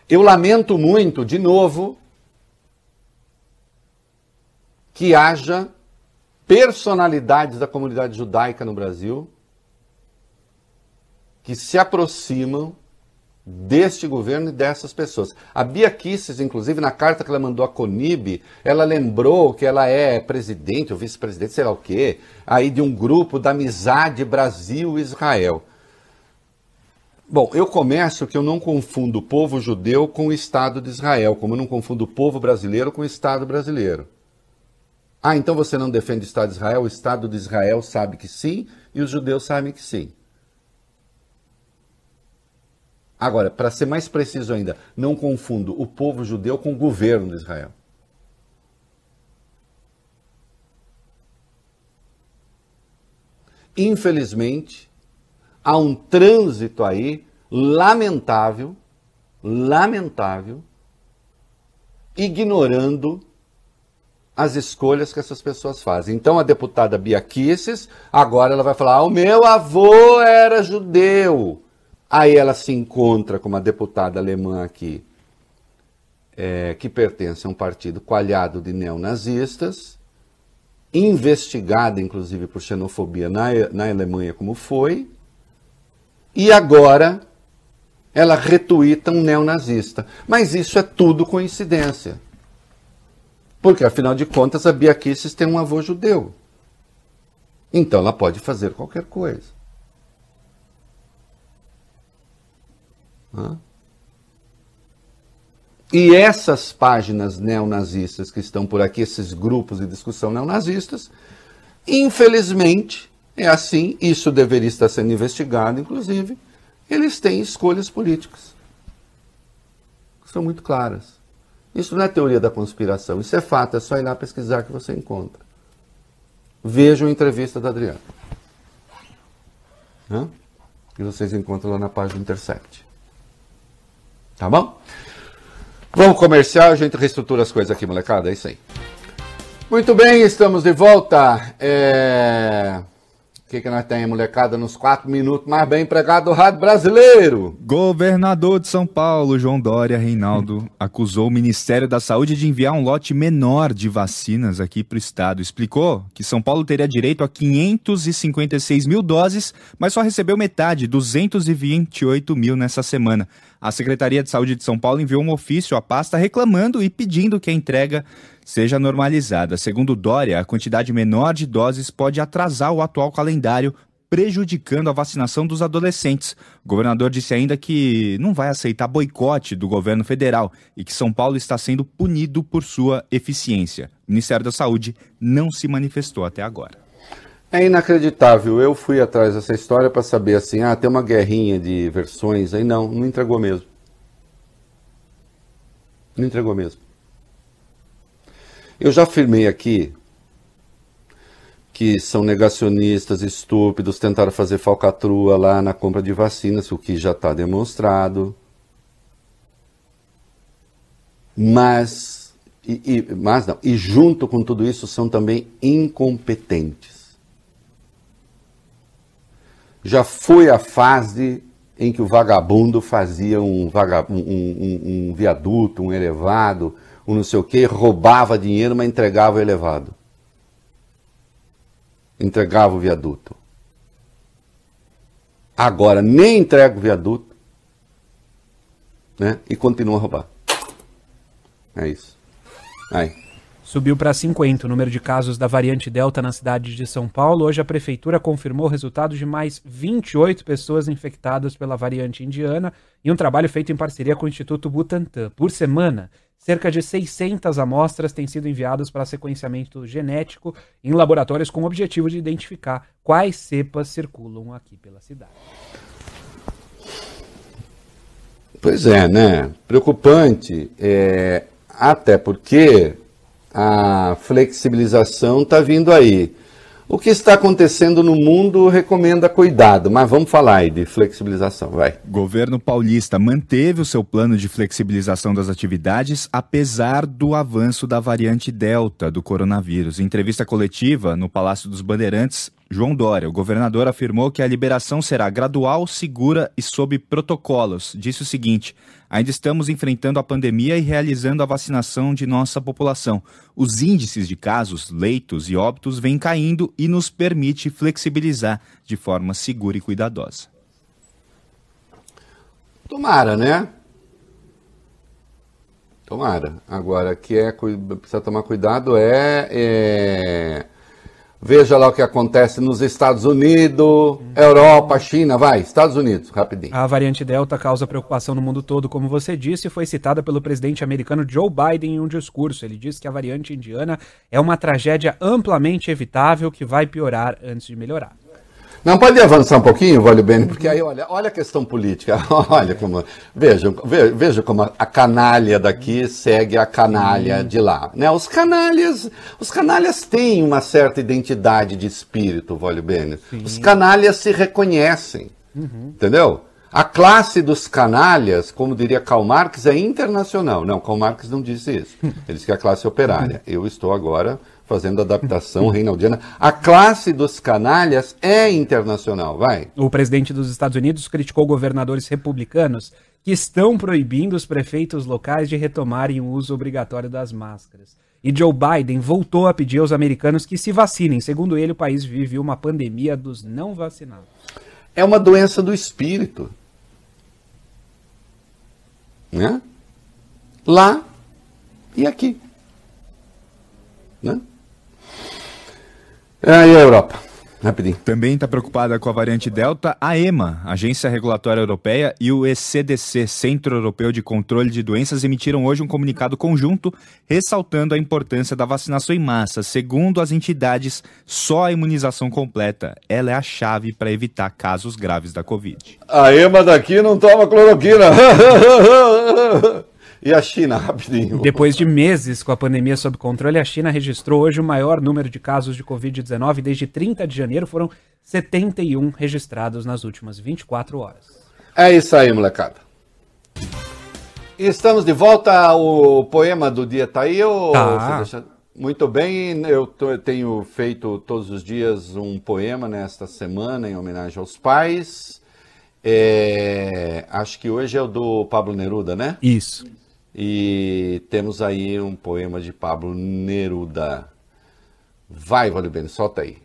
Eu lamento muito, de novo, que haja personalidades da comunidade judaica no Brasil que se aproximam deste governo e dessas pessoas. A Bia Kisses, inclusive, na carta que ela mandou à Conib, ela lembrou que ela é presidente ou vice-presidente, sei lá o quê, aí de um grupo da amizade Brasil-Israel. Bom, eu começo que eu não confundo o povo judeu com o Estado de Israel, como eu não confundo o povo brasileiro com o Estado brasileiro. Ah, então você não defende o Estado de Israel? O Estado de Israel sabe que sim e os judeus sabem que sim. Agora, para ser mais preciso ainda, não confundo o povo judeu com o governo de Israel. Infelizmente, há um trânsito aí lamentável, lamentável, ignorando as escolhas que essas pessoas fazem. Então a deputada Bia Kisses, agora ela vai falar: ah, o meu avô era judeu. Aí ela se encontra com uma deputada alemã aqui, é, que pertence a um partido coalhado de neonazistas, investigada, inclusive, por xenofobia na, na Alemanha, como foi, e agora ela retuita um neonazista. Mas isso é tudo coincidência. Porque, afinal de contas, a Bia tem um avô judeu. Então ela pode fazer qualquer coisa. Hã? E essas páginas neonazistas que estão por aqui, esses grupos de discussão neonazistas, infelizmente, é assim, isso deveria estar sendo investigado, inclusive, eles têm escolhas políticas. São muito claras. Isso não é teoria da conspiração, isso é fato, é só ir lá pesquisar que você encontra. Vejam a entrevista da Adriana. Hã? Que vocês encontram lá na página Intercept. Tá bom? Vamos comercial, a gente reestrutura as coisas aqui, molecada. É isso aí. Muito bem, estamos de volta. É... O que, que nós temos, molecada, nos quatro minutos mais bem empregado do rádio brasileiro? Governador de São Paulo, João Dória Reinaldo, acusou o Ministério da Saúde de enviar um lote menor de vacinas aqui para o estado. Explicou que São Paulo teria direito a 556 mil doses, mas só recebeu metade, 228 mil nessa semana. A Secretaria de Saúde de São Paulo enviou um ofício à pasta reclamando e pedindo que a entrega seja normalizada. Segundo Dória, a quantidade menor de doses pode atrasar o atual calendário, prejudicando a vacinação dos adolescentes. O governador disse ainda que não vai aceitar boicote do governo federal e que São Paulo está sendo punido por sua eficiência. O Ministério da Saúde não se manifestou até agora. É inacreditável. Eu fui atrás dessa história para saber assim, ah, tem uma guerrinha de versões aí. Não, não entregou mesmo. Não entregou mesmo. Eu já afirmei aqui que são negacionistas, estúpidos, tentaram fazer falcatrua lá na compra de vacinas, o que já está demonstrado. Mas, e, e, mas não, e junto com tudo isso são também incompetentes. Já foi a fase em que o vagabundo fazia um, um, um, um viaduto, um elevado, um não sei o que, roubava dinheiro, mas entregava o elevado. Entregava o viaduto. Agora nem entrega o viaduto né? e continua a roubar. É isso. Aí. Subiu para 50 o número de casos da variante Delta na cidade de São Paulo. Hoje a prefeitura confirmou o resultado de mais 28 pessoas infectadas pela variante indiana e um trabalho feito em parceria com o Instituto Butantan. Por semana, cerca de 600 amostras têm sido enviadas para sequenciamento genético em laboratórios com o objetivo de identificar quais cepas circulam aqui pela cidade. Pois é, né? Preocupante. É, até porque a flexibilização está vindo aí. O que está acontecendo no mundo recomenda cuidado, mas vamos falar aí de flexibilização, vai. Governo paulista manteve o seu plano de flexibilização das atividades, apesar do avanço da variante Delta do coronavírus. Em entrevista coletiva no Palácio dos Bandeirantes, João Dória, o governador, afirmou que a liberação será gradual, segura e sob protocolos. Disse o seguinte: ainda estamos enfrentando a pandemia e realizando a vacinação de nossa população. Os índices de casos, leitos e óbitos vêm caindo e nos permite flexibilizar de forma segura e cuidadosa. Tomara, né? Tomara. Agora, que é precisa tomar cuidado é, é Veja lá o que acontece nos Estados Unidos, Europa, China, vai, Estados Unidos, rapidinho. A variante Delta causa preocupação no mundo todo, como você disse, e foi citada pelo presidente americano Joe Biden em um discurso. Ele disse que a variante indiana é uma tragédia amplamente evitável que vai piorar antes de melhorar. Não pode avançar um pouquinho, Vale Bene, porque aí olha, olha a questão política. Olha como. Veja, veja como a canalha daqui segue a canalha Sim. de lá. Né? Os canalhas, os canalhas têm uma certa identidade de espírito, Vale Bene. Os canalhas se reconhecem. Uhum. Entendeu? A classe dos canalhas, como diria Karl Marx, é internacional. Não, Karl Marx não disse isso. Ele disse que é a classe operária. Eu estou agora fazendo adaptação reinaldiana. A classe dos canalhas é internacional, vai. O presidente dos Estados Unidos criticou governadores republicanos que estão proibindo os prefeitos locais de retomarem o uso obrigatório das máscaras. E Joe Biden voltou a pedir aos americanos que se vacinem. Segundo ele, o país vive uma pandemia dos não vacinados. É uma doença do espírito. Né? Lá e aqui. Né? É, e a Europa? Rapidinho. Também está preocupada com a variante Delta a EMA, Agência Regulatória Europeia, e o ECDC, Centro Europeu de Controle de Doenças, emitiram hoje um comunicado conjunto ressaltando a importância da vacinação em massa. Segundo as entidades, só a imunização completa ela é a chave para evitar casos graves da Covid. A EMA daqui não toma cloroquina. E a China, rapidinho. Depois de meses com a pandemia sob controle, a China registrou hoje o maior número de casos de Covid-19. Desde 30 de janeiro foram 71 registrados nas últimas 24 horas. É isso aí, molecada. Estamos de volta. O poema do dia tá aí? Ou tá. Deixa... Muito bem, eu tenho feito todos os dias um poema nesta semana em homenagem aos pais. É... Acho que hoje é o do Pablo Neruda, né? Isso. E temos aí um poema de Pablo Neruda. Vai, Valibene, solta aí.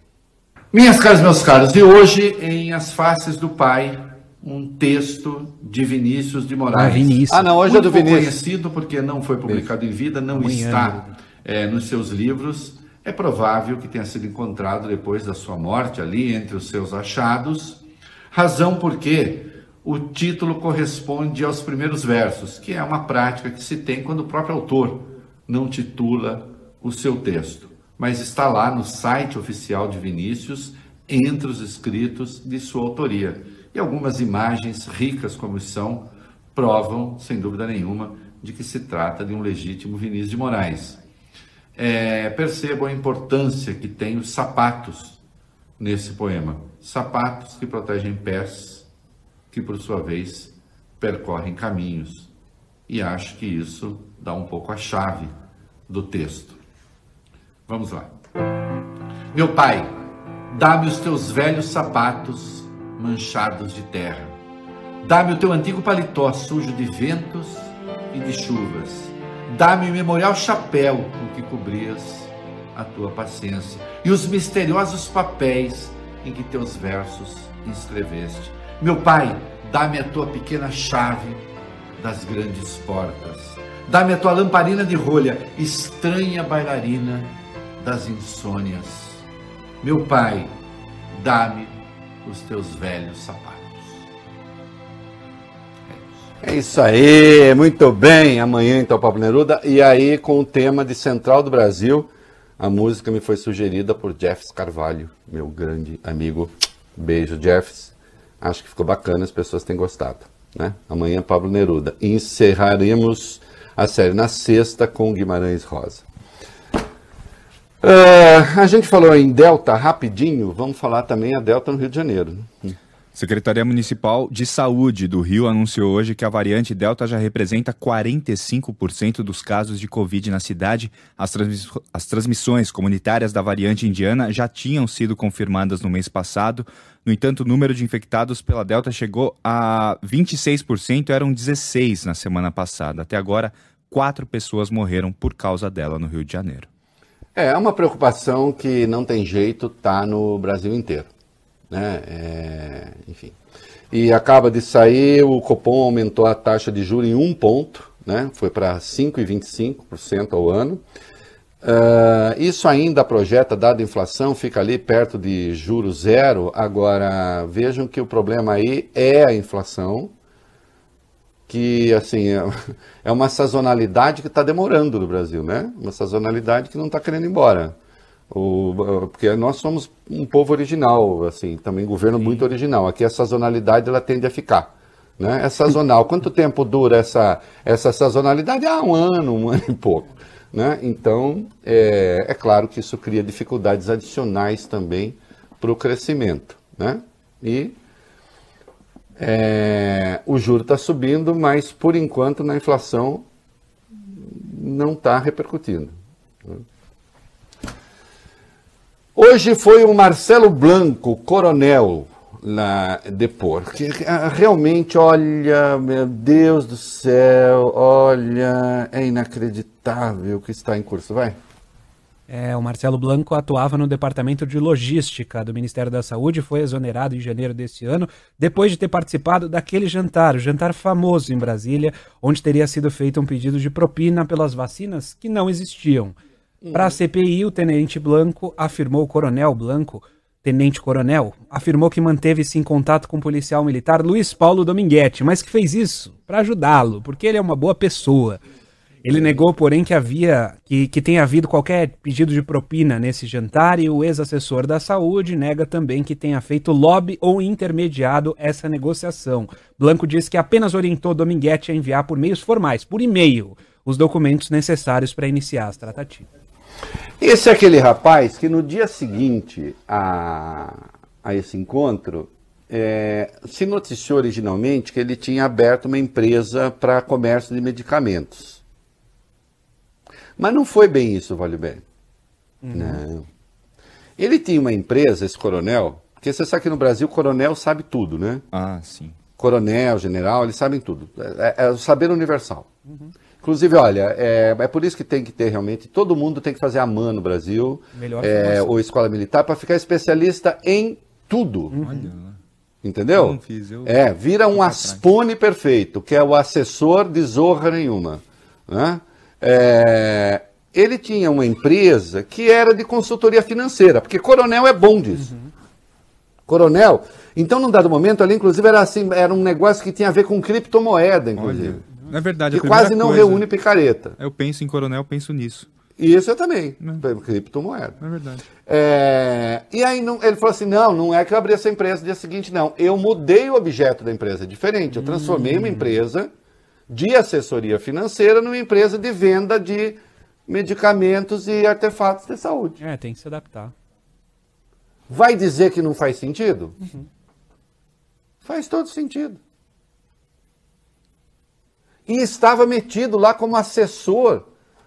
Minhas caras, meus caros, e hoje em As Faces do Pai, um texto de Vinícius de Moraes. Ah, Vinícius. Ah, não, hoje Muito é do Vinícius. conhecido porque não foi publicado em vida, não Amanhã. está é, nos seus livros. É provável que tenha sido encontrado depois da sua morte ali entre os seus achados. Razão porque o título corresponde aos primeiros versos, que é uma prática que se tem quando o próprio autor não titula o seu texto, mas está lá no site oficial de Vinícius, entre os escritos de sua autoria. E algumas imagens ricas como são provam, sem dúvida nenhuma, de que se trata de um legítimo Vinícius de Moraes. É, percebam a importância que tem os sapatos nesse poema. Sapatos que protegem pés, que por sua vez percorrem caminhos. E acho que isso dá um pouco a chave do texto. Vamos lá. Meu pai, dá-me os teus velhos sapatos manchados de terra. Dá-me o teu antigo paletó sujo de ventos e de chuvas. Dá-me o memorial chapéu com que cobrias a tua paciência e os misteriosos papéis em que teus versos inscreveste. Meu pai, dá-me a tua pequena chave das grandes portas. Dá-me a tua lamparina de rolha, estranha bailarina das insônias. Meu pai, dá-me os teus velhos sapatos. É isso aí, muito bem. Amanhã então Pablo Neruda e aí com o tema de Central do Brasil, a música me foi sugerida por Jeffs Carvalho, meu grande amigo. Beijo, Jeffs. Acho que ficou bacana, as pessoas têm gostado. Né? Amanhã Pablo Neruda. E encerraremos a série na sexta com Guimarães Rosa. Ah, a gente falou em Delta rapidinho, vamos falar também a Delta no Rio de Janeiro. né? Secretaria Municipal de Saúde do Rio anunciou hoje que a variante Delta já representa 45% dos casos de Covid na cidade. As, transmis- as transmissões comunitárias da variante indiana já tinham sido confirmadas no mês passado. No entanto, o número de infectados pela Delta chegou a 26%, eram 16 na semana passada. Até agora, quatro pessoas morreram por causa dela no Rio de Janeiro. É, é uma preocupação que não tem jeito, tá no Brasil inteiro. Né? É, enfim. E acaba de sair, o Copom aumentou a taxa de juros em um ponto, né? foi para 5,25% ao ano. Ah, isso ainda projeta, dada a inflação, fica ali perto de juros zero. Agora, vejam que o problema aí é a inflação, que assim é, é uma sazonalidade que está demorando no Brasil, né? Uma sazonalidade que não está querendo ir embora. O, porque nós somos um povo original, assim, também governo muito original. Aqui a sazonalidade ela tende a ficar. Né? É sazonal. Quanto tempo dura essa, essa sazonalidade? Ah, um ano, um ano e pouco. Né? Então, é, é claro que isso cria dificuldades adicionais também para o crescimento. Né? E é, o juro está subindo, mas por enquanto na inflação não está repercutindo. Hoje foi o Marcelo Blanco, coronel, lá depor. Que, ah, realmente, olha, meu Deus do céu, olha, é inacreditável o que está em curso. Vai. É, o Marcelo Blanco atuava no departamento de logística do Ministério da Saúde e foi exonerado em janeiro desse ano, depois de ter participado daquele jantar, o jantar famoso em Brasília, onde teria sido feito um pedido de propina pelas vacinas que não existiam. Para a CPI, o tenente Blanco afirmou, o coronel Blanco, tenente-coronel, afirmou que manteve-se em contato com o policial militar Luiz Paulo Dominguete, mas que fez isso para ajudá-lo, porque ele é uma boa pessoa. Ele negou, porém, que havia que, que tenha havido qualquer pedido de propina nesse jantar e o ex-assessor da saúde nega também que tenha feito lobby ou intermediado essa negociação. Blanco diz que apenas orientou Dominguete a enviar por meios formais, por e-mail, os documentos necessários para iniciar as tratativas. Esse é aquele rapaz que no dia seguinte a, a esse encontro é, se noticiou originalmente que ele tinha aberto uma empresa para comércio de medicamentos. Mas não foi bem isso, Vale Bem. Uhum. Não. Ele tinha uma empresa, esse coronel, porque você sabe que no Brasil coronel sabe tudo, né? Ah, sim. Coronel, general, eles sabem tudo. É, é, é o saber universal. Uhum. Inclusive, olha, é, é, por isso que tem que ter realmente, todo mundo tem que fazer a MAN no Brasil, Melhor é, ou escola militar, para ficar especialista em tudo. Uhum. Entendeu? Eu não fiz, eu... É, vira um aspone perfeito, que é o assessor de zorra nenhuma. Né? É, ele tinha uma empresa que era de consultoria financeira, porque coronel é bom disso. Uhum. Coronel. Então, num dado momento, ali, inclusive, era assim, era um negócio que tinha a ver com criptomoeda, inclusive. Olha, é verdade. Que quase não coisa, reúne picareta. Eu penso em coronel, eu penso nisso. Isso eu também, é. criptomoeda. É verdade. É, e aí não, ele falou assim: não, não é que eu abri essa empresa no dia seguinte, não. Eu mudei o objeto da empresa, é diferente. Eu transformei hum. uma empresa de assessoria financeira numa empresa de venda de medicamentos e artefatos de saúde. É, tem que se adaptar. Vai dizer que não faz sentido? Uhum. Faz todo sentido. E estava metido lá como assessor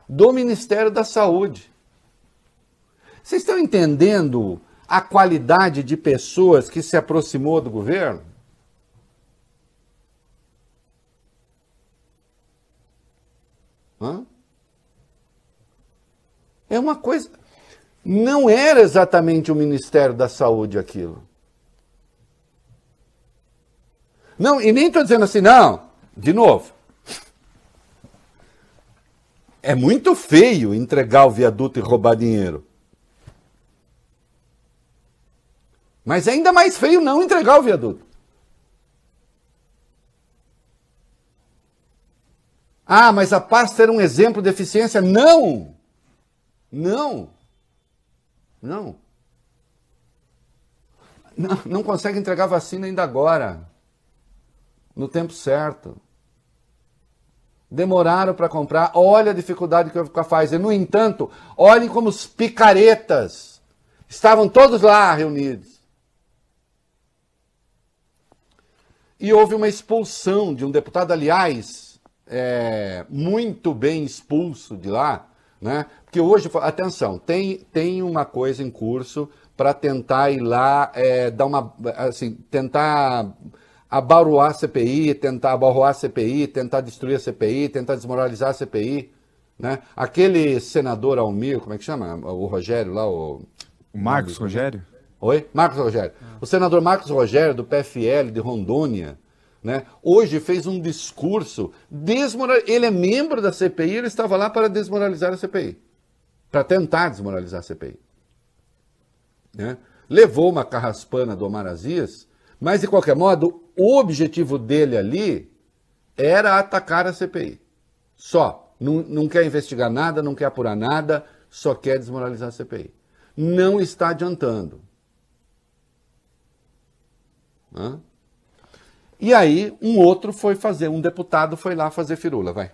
do Ministério da Saúde. Vocês estão entendendo a qualidade de pessoas que se aproximou do governo? Hã? É uma coisa. Não era exatamente o Ministério da Saúde aquilo. Não, e nem estou dizendo assim, não, de novo. É muito feio entregar o viaduto e roubar dinheiro. Mas é ainda mais feio não entregar o viaduto. Ah, mas a pasta era um exemplo de eficiência. Não! Não! Não. Não, não consegue entregar vacina ainda agora. No tempo certo. Demoraram para comprar. Olha a dificuldade que houve com a Pfizer. No entanto, olhem como os picaretas estavam todos lá reunidos. E houve uma expulsão de um deputado, aliás, é, muito bem expulso de lá, né? Porque hoje, atenção, tem, tem uma coisa em curso para tentar ir lá, é, dar uma, assim, tentar abaroar a CPI, tentar abarroar a CPI, tentar destruir a CPI, tentar desmoralizar a CPI, né? Aquele senador Almir, como é que chama? O Rogério lá, o... O Marcos Rogério? Oi? Marcos Rogério. O senador Marcos Rogério, do PFL de Rondônia, né? Hoje fez um discurso desmoral... Ele é membro da CPI, ele estava lá para desmoralizar a CPI, para tentar desmoralizar a CPI. Né? Levou uma carraspana do Omar Aziz, mas de qualquer modo, o objetivo dele ali era atacar a CPI. Só. Não, não quer investigar nada, não quer apurar nada, só quer desmoralizar a CPI. Não está adiantando. Hã? E aí um outro foi fazer, um deputado foi lá fazer firula, vai.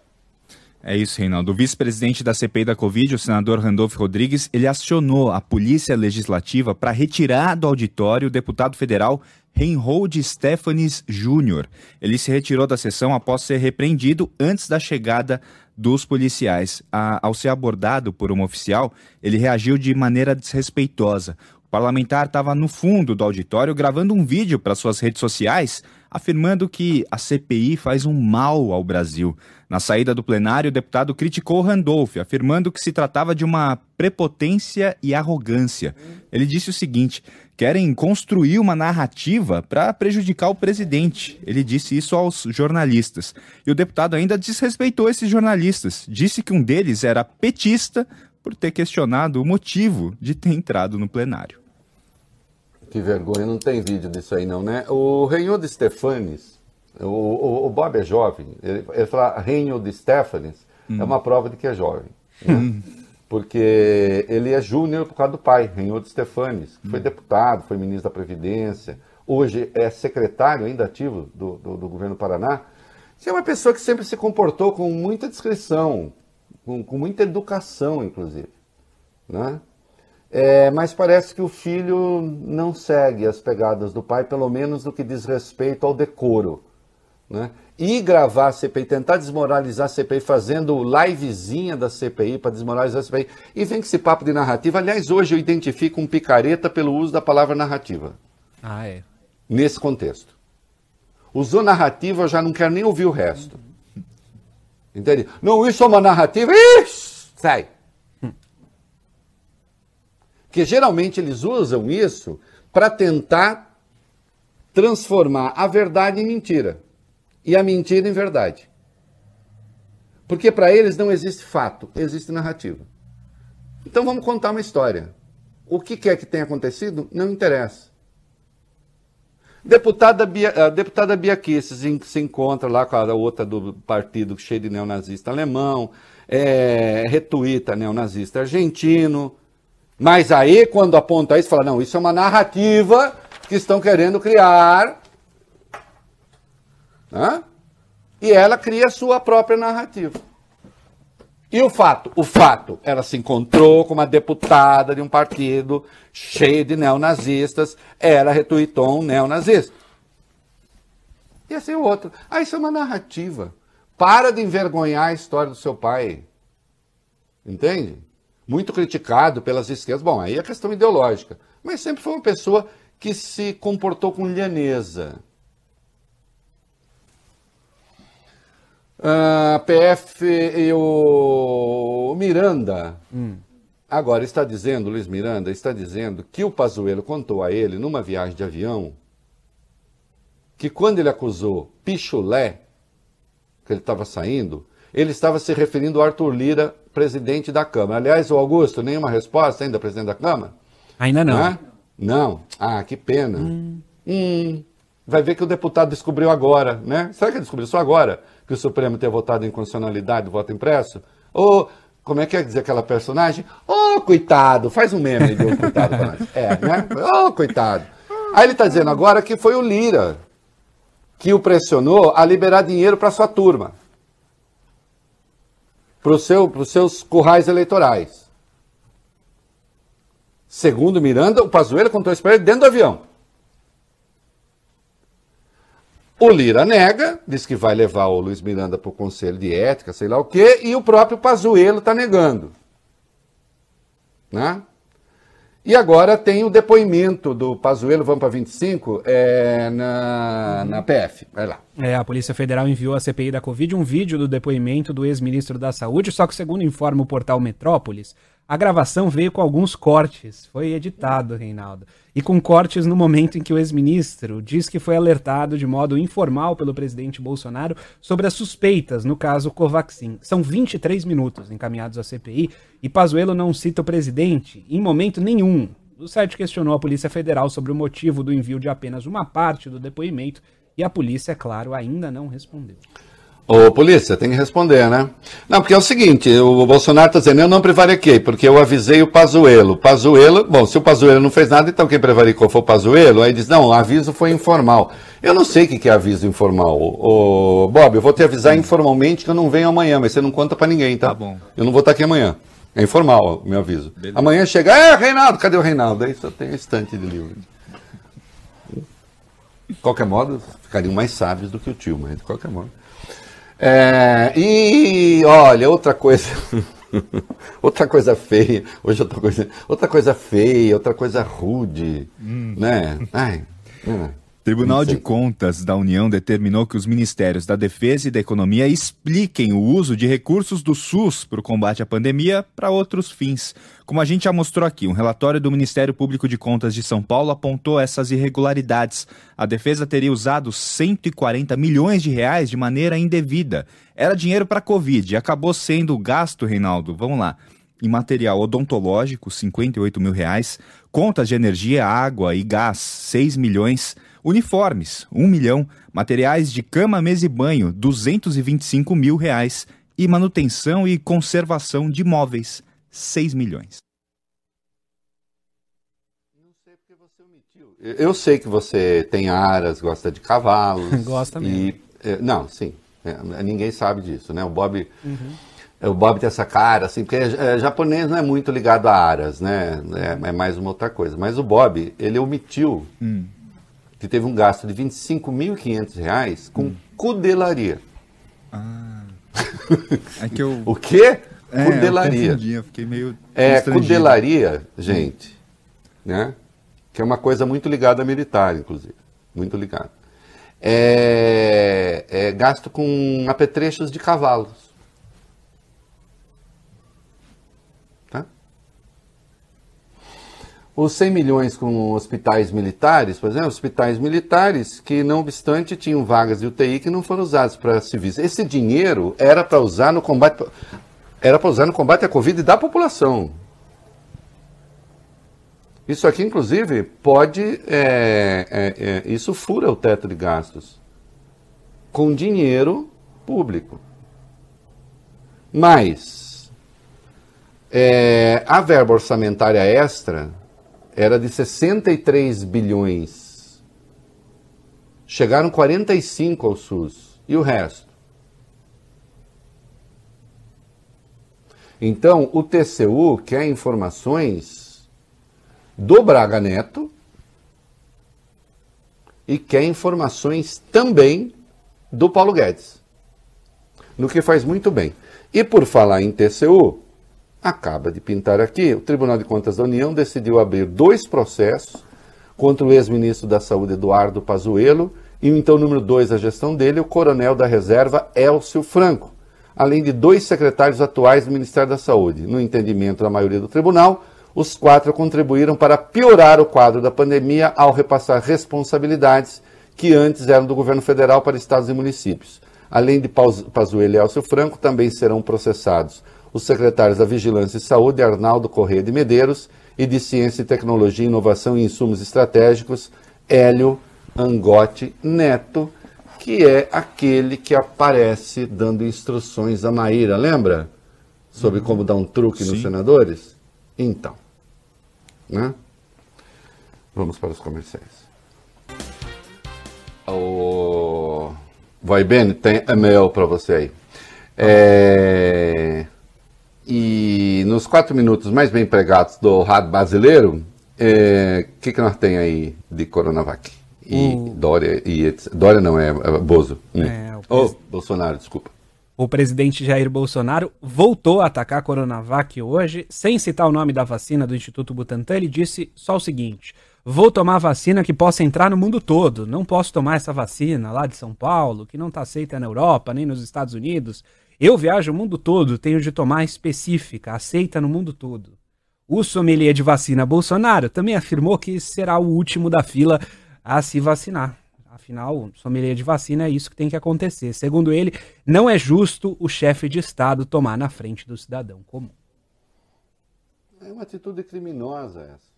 É isso, Reinaldo. O vice-presidente da CPI da Covid, o senador Randolph Rodrigues, ele acionou a Polícia Legislativa para retirar do auditório o deputado federal Reinhold Stefanes Júnior. Ele se retirou da sessão após ser repreendido antes da chegada dos policiais. A, ao ser abordado por um oficial, ele reagiu de maneira desrespeitosa parlamentar estava no fundo do auditório gravando um vídeo para suas redes sociais afirmando que a CPI faz um mal ao Brasil. Na saída do plenário, o deputado criticou Randolph, afirmando que se tratava de uma prepotência e arrogância. Ele disse o seguinte: querem construir uma narrativa para prejudicar o presidente. Ele disse isso aos jornalistas. E o deputado ainda desrespeitou esses jornalistas. Disse que um deles era petista por ter questionado o motivo de ter entrado no plenário. Que vergonha, não tem vídeo disso aí não, né? O Reinhold Stefanes, o, o, o, Bob é jovem, ele, ele fala Reinhold Stefanes, hum. é uma prova de que é jovem. Né? Hum. Porque ele é júnior por causa do pai, Reinhold Stefanes, que hum. foi deputado, foi ministro da Previdência, hoje é secretário ainda ativo do, do, do governo do Paraná. Você é uma pessoa que sempre se comportou com muita discrição, com, com muita educação, inclusive. Né? É, mas parece que o filho não segue as pegadas do pai, pelo menos no que diz respeito ao decoro. Né? E gravar a CPI, tentar desmoralizar a CPI, fazendo livezinha da CPI para desmoralizar a CPI. E vem com esse papo de narrativa. Aliás, hoje eu identifico um picareta pelo uso da palavra narrativa. Ah, é. Nesse contexto. Usou narrativa, eu já não quero nem ouvir o resto. Entende? Não, isso é uma narrativa. Ixi, sai. Porque geralmente eles usam isso para tentar transformar a verdade em mentira e a mentira em verdade. Porque para eles não existe fato, existe narrativa. Então vamos contar uma história. O que quer que tenha acontecido não interessa. Deputada Bia, a deputada Bia se encontra lá com a outra do partido cheio de neonazista alemão, é, retuita neonazista argentino, mas aí, quando aponta isso, fala: não, isso é uma narrativa que estão querendo criar. Né? E ela cria a sua própria narrativa. E o fato? O fato, ela se encontrou com uma deputada de um partido cheio de neonazistas, ela retuitou um neonazista. E assim o outro. Ah, isso é uma narrativa. Para de envergonhar a história do seu pai. Entende? Muito criticado pelas esquerdas. Bom, aí é questão ideológica. Mas sempre foi uma pessoa que se comportou com lhaneza. A ah, PF e o Miranda hum. agora está dizendo, Luiz Miranda está dizendo que o Pazuello contou a ele numa viagem de avião que quando ele acusou Pichulé, que ele estava saindo, ele estava se referindo ao Arthur Lira, presidente da Câmara. Aliás, o Augusto, nenhuma resposta ainda, presidente da Câmara? Ainda não. Não? não. Ah, que pena. Hum. Hum. Vai ver que o deputado descobriu agora, né? Será que ele descobriu só agora que o Supremo tem votado em constitucionalidade do voto impresso? Ou, como é que é dizer aquela personagem? Ô, oh, coitado, faz um meme de um coitado pra nós. É, né? Ô, oh, coitado. Aí ele está dizendo agora que foi o Lira que o pressionou a liberar dinheiro para sua turma para os seus currais eleitorais. Segundo Miranda, o Pazuello contou isso para ele dentro do avião. O Lira nega, diz que vai levar o Luiz Miranda para o Conselho de Ética, sei lá o quê, e o próprio Pazuello está negando. Né? E agora tem o depoimento do Pazuello, vamos para 25, é, na, na PF. Vai lá. É, a Polícia Federal enviou à CPI da Covid um vídeo do depoimento do ex-ministro da Saúde, só que segundo informa o portal Metrópolis, a gravação veio com alguns cortes, foi editado, Reinaldo. E com cortes no momento em que o ex-ministro diz que foi alertado de modo informal pelo presidente Bolsonaro sobre as suspeitas no caso Covaxin. São 23 minutos encaminhados à CPI e Pazuello não cita o presidente em momento nenhum. O site questionou a Polícia Federal sobre o motivo do envio de apenas uma parte do depoimento e a polícia, é claro, ainda não respondeu. Ô, polícia, tem que responder, né? Não, porque é o seguinte, o Bolsonaro está dizendo, eu não prevariquei, porque eu avisei o Pazuello. Pazuello, bom, se o Pazuello não fez nada, então quem prevaricou foi o Pazuello, aí diz, não, o aviso foi informal. Eu não sei o que é aviso informal. Ô, Bob, eu vou te avisar informalmente que eu não venho amanhã, mas você não conta para ninguém, tá? Tá bom. Eu não vou estar aqui amanhã. É informal o meu aviso. Beleza. Amanhã chega, é, Reinaldo, cadê o Reinaldo? Aí só tem um estante de livro. De qualquer modo, ficariam mais sábios do que o tio, mas de qualquer modo. É, e olha, outra coisa. outra coisa feia, hoje outra coisa, outra coisa feia, outra coisa rude, hum. né? Ai, é. Tribunal de Contas da União determinou que os Ministérios da Defesa e da Economia expliquem o uso de recursos do SUS para o combate à pandemia para outros fins. Como a gente já mostrou aqui, um relatório do Ministério Público de Contas de São Paulo apontou essas irregularidades. A defesa teria usado 140 milhões de reais de maneira indevida. Era dinheiro para a Covid e acabou sendo gasto, Reinaldo. Vamos lá em material odontológico, 58 mil reais, contas de energia, água e gás, 6 milhões, Uniformes, 1 milhão. Materiais de cama, mesa e banho, 225 mil reais. E manutenção e conservação de móveis, 6 milhões. Eu sei que você tem aras, gosta de cavalos. gosta mesmo. E, é, não, sim. É, ninguém sabe disso, né? O Bob. Uhum. O Bob tem essa cara, assim, porque é, japonês não é muito ligado a aras, né? É, é, mais uma outra coisa. Mas o Bob, ele omitiu hum que teve um gasto de R$ 25.500 com hum. cudelaria. Ah. É que eu... o quê? É, cudelaria. Eu, eu fiquei meio É, cudelaria, gente, né? Que é uma coisa muito ligada a militar, inclusive. Muito ligada. É, é gasto com apetrechos de cavalos. Os 100 milhões com hospitais militares, por exemplo, hospitais militares que, não obstante, tinham vagas de UTI que não foram usadas para civis. Esse dinheiro era para usar no combate era para usar no combate à Covid da população. Isso aqui, inclusive, pode. É, é, é, isso fura o teto de gastos. Com dinheiro público. Mas é, a verba orçamentária extra era de 63 bilhões. Chegaram 45 ao SUS. E o resto? Então, o TCU quer informações do Braga Neto e quer informações também do Paulo Guedes. No que faz muito bem. E por falar em TCU, acaba de pintar aqui, o Tribunal de Contas da União decidiu abrir dois processos contra o ex-ministro da Saúde Eduardo Pazuello e o então número dois da gestão dele, o coronel da reserva Elcio Franco, além de dois secretários atuais do Ministério da Saúde. No entendimento da maioria do tribunal, os quatro contribuíram para piorar o quadro da pandemia ao repassar responsabilidades que antes eram do governo federal para estados e municípios. Além de Pazuello e Elcio Franco, também serão processados os secretários da Vigilância e Saúde, Arnaldo Correia de Medeiros, e de Ciência e Tecnologia, Inovação e Insumos Estratégicos, Hélio Angote Neto, que é aquele que aparece dando instruções a Maíra, lembra? Sobre uhum. como dar um truque Sim. nos senadores? Então, né? Vamos para os comerciais. O... Vai bem, tem e-mail para você aí. É... E nos quatro minutos mais bem empregados do rádio brasileiro, o é, que, que nós tem aí de Coronavac? E o... Dória, e. Dória não, é, é Bozo. Hum. É, o oh, Bolsonaro, desculpa. O presidente Jair Bolsonaro voltou a atacar a Coronavac hoje, sem citar o nome da vacina do Instituto Butantan. Ele disse só o seguinte: vou tomar vacina que possa entrar no mundo todo. Não posso tomar essa vacina lá de São Paulo, que não está aceita na Europa, nem nos Estados Unidos. Eu viajo o mundo todo, tenho de tomar específica, aceita no mundo todo. O sommelier de vacina Bolsonaro também afirmou que será o último da fila a se vacinar. Afinal, sommelier de vacina é isso que tem que acontecer. Segundo ele, não é justo o chefe de Estado tomar na frente do cidadão comum. É uma atitude criminosa essa.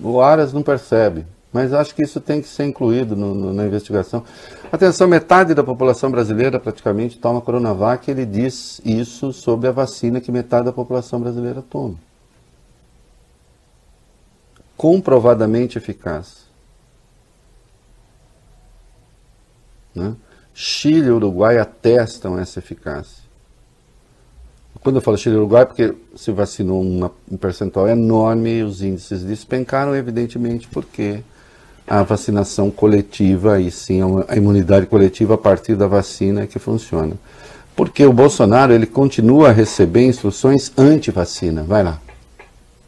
O Aras não percebe. Mas acho que isso tem que ser incluído no, no, na investigação. Atenção, metade da população brasileira praticamente toma Coronavac. Ele diz isso sobre a vacina que metade da população brasileira toma. Comprovadamente eficaz. Né? Chile e Uruguai atestam essa eficácia. Quando eu falo Chile e Uruguai, porque se vacinou uma, um percentual enorme os índices despencaram, evidentemente, porque a vacinação coletiva e sim a imunidade coletiva a partir da vacina que funciona. Porque o Bolsonaro ele continua a receber instruções anti-vacina. Vai lá.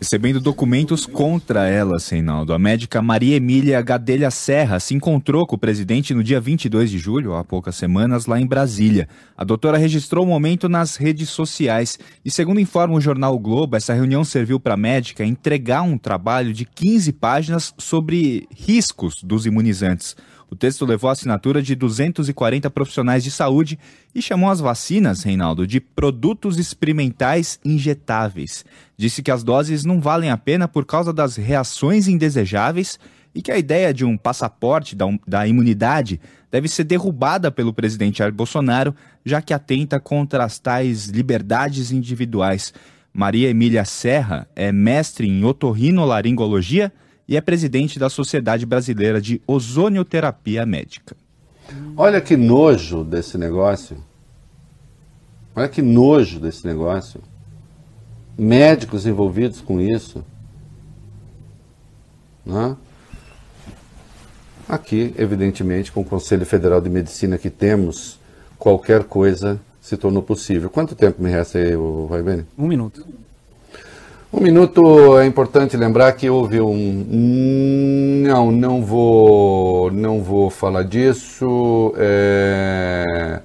Recebendo documentos contra ela, Seinaldo, a médica Maria Emília Gadelha Serra se encontrou com o presidente no dia 22 de julho, há poucas semanas, lá em Brasília. A doutora registrou o momento nas redes sociais e, segundo informa o jornal o Globo, essa reunião serviu para a médica entregar um trabalho de 15 páginas sobre riscos dos imunizantes. O texto levou a assinatura de 240 profissionais de saúde e chamou as vacinas, Reinaldo, de produtos experimentais injetáveis. Disse que as doses não valem a pena por causa das reações indesejáveis e que a ideia de um passaporte da, da imunidade deve ser derrubada pelo presidente Jair Bolsonaro, já que atenta contra as tais liberdades individuais. Maria Emília Serra é mestre em otorrinolaringologia e é presidente da Sociedade Brasileira de Ozonioterapia Médica. Olha que nojo desse negócio. Olha que nojo desse negócio. Médicos envolvidos com isso. Né? Aqui, evidentemente, com o Conselho Federal de Medicina que temos, qualquer coisa se tornou possível. Quanto tempo me resta aí, Vai bem? Um minuto. Um minuto é importante lembrar que houve um. Não, não vou, não vou falar disso. É...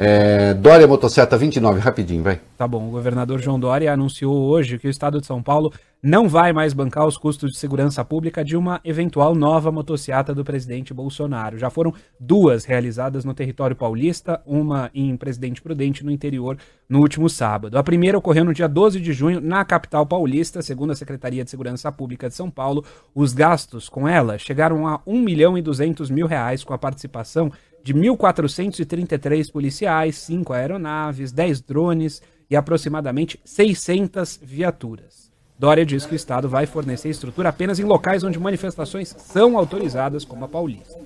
É, Dória Motocicleta 29, rapidinho, vai. Tá bom, o governador João Dória anunciou hoje que o estado de São Paulo não vai mais bancar os custos de segurança pública de uma eventual nova motociata do presidente Bolsonaro. Já foram duas realizadas no território paulista, uma em Presidente Prudente, no interior, no último sábado. A primeira ocorreu no dia 12 de junho, na capital paulista, segundo a Secretaria de Segurança Pública de São Paulo. Os gastos com ela chegaram a 1 milhão e 200 mil reais, com a participação de 1.433 policiais, 5 aeronaves, 10 drones e aproximadamente 600 viaturas. Dória diz que o Estado vai fornecer estrutura apenas em locais onde manifestações são autorizadas, como a Paulista.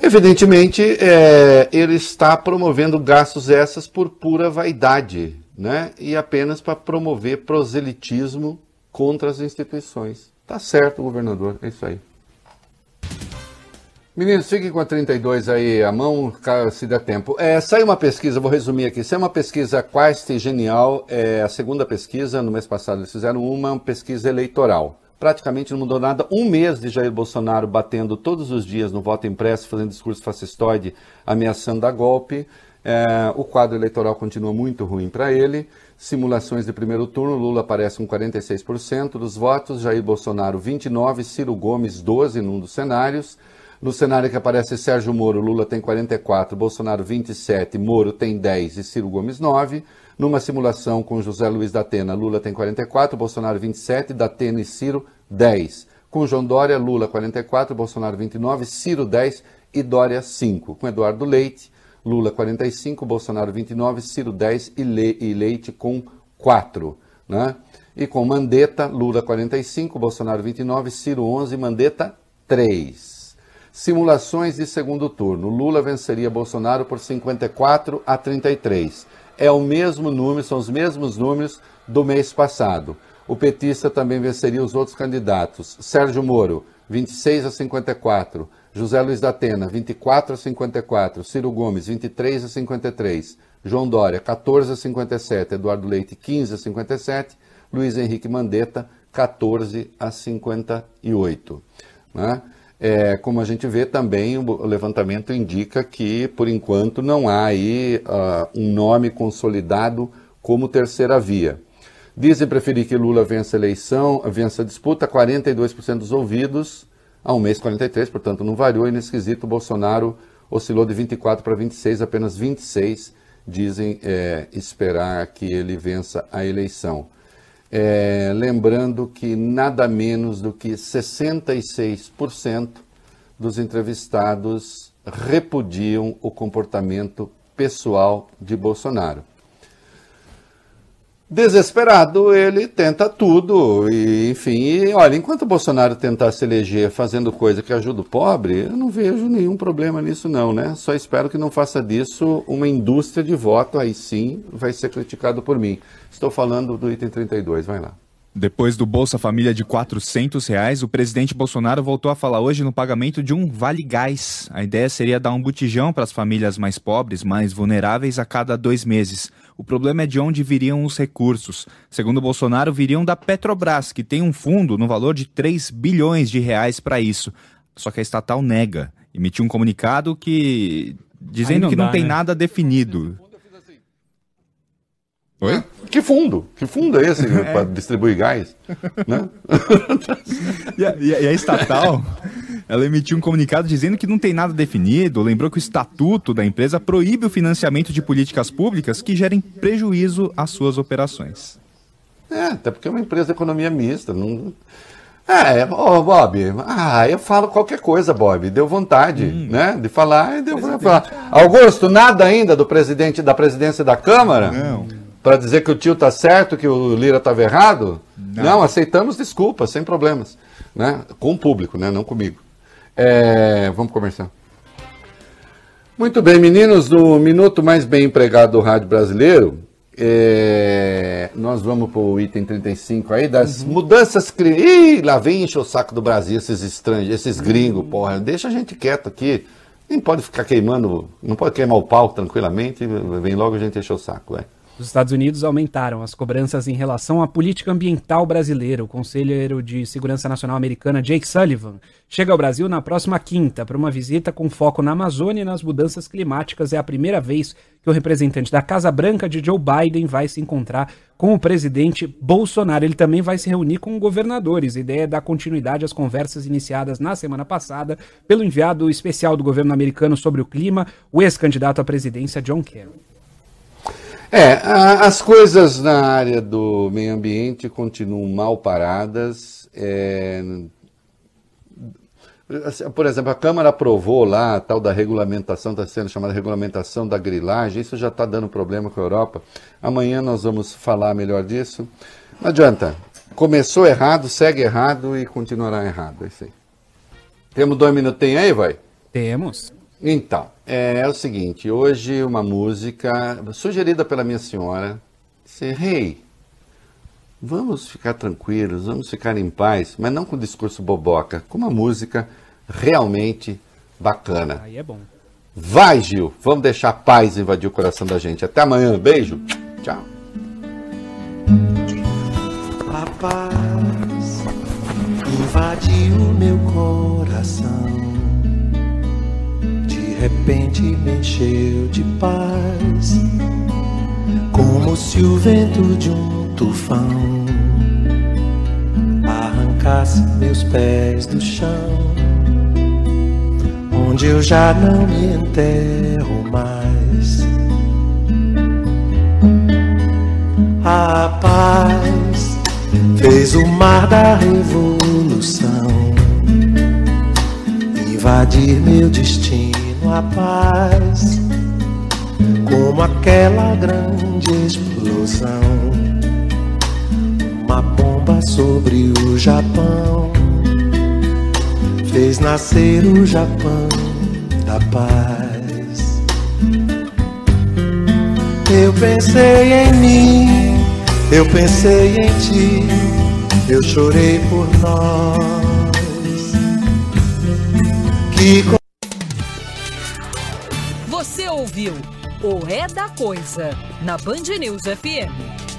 Evidentemente, é, ele está promovendo gastos essas por pura vaidade, né? E apenas para promover proselitismo contra as instituições. Tá certo, governador, é isso aí. Meninos, fiquem com a 32 aí à mão, se der tempo. É, saiu uma pesquisa, vou resumir aqui. Saiu uma pesquisa quase genial, é a segunda pesquisa, no mês passado eles fizeram uma, pesquisa eleitoral. Praticamente não mudou nada. Um mês de Jair Bolsonaro batendo todos os dias no voto impresso, fazendo discurso fascistoide, ameaçando a golpe. É, o quadro eleitoral continua muito ruim para ele. Simulações de primeiro turno, Lula aparece com 46% dos votos, Jair Bolsonaro 29%, Ciro Gomes 12% num dos cenários. No cenário que aparece Sérgio Moro, Lula tem 44, Bolsonaro 27, Moro tem 10 e Ciro Gomes 9. Numa simulação com José Luiz da Atena, Lula tem 44, Bolsonaro 27, Datena e Ciro 10. Com João Dória, Lula 44, Bolsonaro 29, Ciro 10 e Dória 5. Com Eduardo Leite, Lula 45, Bolsonaro 29, Ciro 10 e, Le e Leite com 4. Né? E com Mandetta, Lula 45, Bolsonaro 29, Ciro 11, Mandetta 3. Simulações de segundo turno. Lula venceria Bolsonaro por 54 a 33. É o mesmo número, são os mesmos números do mês passado. O petista também venceria os outros candidatos. Sérgio Moro, 26 a 54. José Luiz da Atena, 24 a 54. Ciro Gomes, 23 a 53. João Dória, 14 a 57. Eduardo Leite, 15 a 57. Luiz Henrique Mandetta, 14 a 58. Né? É, como a gente vê também, o levantamento indica que, por enquanto, não há aí uh, um nome consolidado como terceira via. Dizem preferir que Lula vença a eleição, vença a disputa, 42% dos ouvidos, há um mês 43%, portanto não variou, e nesse quesito Bolsonaro oscilou de 24 para 26, apenas 26 dizem é, esperar que ele vença a eleição. É, lembrando que nada menos do que 66% dos entrevistados repudiam o comportamento pessoal de Bolsonaro. Desesperado, ele tenta tudo, e enfim, e, olha, enquanto Bolsonaro tentar se eleger fazendo coisa que ajuda o pobre, eu não vejo nenhum problema nisso não, né? Só espero que não faça disso uma indústria de voto, aí sim vai ser criticado por mim. Estou falando do item 32, vai lá. Depois do Bolsa Família de 400 reais, o presidente Bolsonaro voltou a falar hoje no pagamento de um Vale Gás. A ideia seria dar um botijão para as famílias mais pobres, mais vulneráveis, a cada dois meses. O problema é de onde viriam os recursos. Segundo Bolsonaro, viriam da Petrobras, que tem um fundo no valor de 3 bilhões de reais para isso. Só que a estatal nega. Emitiu um comunicado que dizendo não que não dá, tem né? nada definido. Oi? Que fundo? Que fundo é esse é. para distribuir gás? né? e, a, e a estatal, ela emitiu um comunicado dizendo que não tem nada definido, lembrou que o estatuto da empresa proíbe o financiamento de políticas públicas que gerem prejuízo às suas operações. É, até porque é uma empresa de economia mista. Não... É, ô Bob, ah, eu falo qualquer coisa, Bob. Deu vontade, hum. né? De falar e deu vontade de falar. Augusto, nada ainda do presidente da presidência da Câmara? Não para dizer que o tio está certo, que o Lira estava errado? Não. não. aceitamos desculpas, sem problemas. Né? Com o público, né? não comigo. É, vamos conversar. Muito bem, meninos, no minuto mais bem empregado do rádio brasileiro, é, nós vamos para o item 35 aí, das uhum. mudanças. Ih, lá vem encher o saco do Brasil, esses estranhos, esses gringos, porra. Deixa a gente quieto aqui. Nem pode ficar queimando, não pode queimar o pau tranquilamente, vem logo a gente encher o saco, é. Os Estados Unidos aumentaram as cobranças em relação à política ambiental brasileira. O conselheiro de Segurança Nacional americana Jake Sullivan chega ao Brasil na próxima quinta para uma visita com foco na Amazônia e nas mudanças climáticas. É a primeira vez que o representante da Casa Branca de Joe Biden vai se encontrar com o presidente Bolsonaro. Ele também vai se reunir com governadores. A ideia é dar continuidade às conversas iniciadas na semana passada pelo enviado especial do governo americano sobre o clima, o ex-candidato à presidência John Kerry. É, as coisas na área do meio ambiente continuam mal paradas. É, por exemplo, a Câmara aprovou lá a tal da regulamentação, está sendo chamada regulamentação da grilagem, isso já está dando problema com a Europa. Amanhã nós vamos falar melhor disso. Não adianta, começou errado, segue errado e continuará errado. É isso aí. Temos dois minutinhos aí, vai? Temos. Então, é, é, o seguinte, hoje uma música sugerida pela minha senhora, disse, rei, hey, vamos ficar tranquilos, vamos ficar em paz, mas não com discurso boboca, com uma música realmente bacana. Aí é bom. Vai, Gil, vamos deixar a paz invadir o coração da gente. Até amanhã, beijo, tchau. A paz invadiu meu coração repente me encheu de paz, como se o vento de um tufão arrancasse meus pés do chão, onde eu já não me enterro mais. A paz fez o mar da revolução invadir meu destino a paz, como aquela grande explosão, uma bomba sobre o Japão, fez nascer o Japão da paz. Eu pensei em mim, eu pensei em ti, eu chorei por nós. Que ouviu o É da Coisa na Band News FM.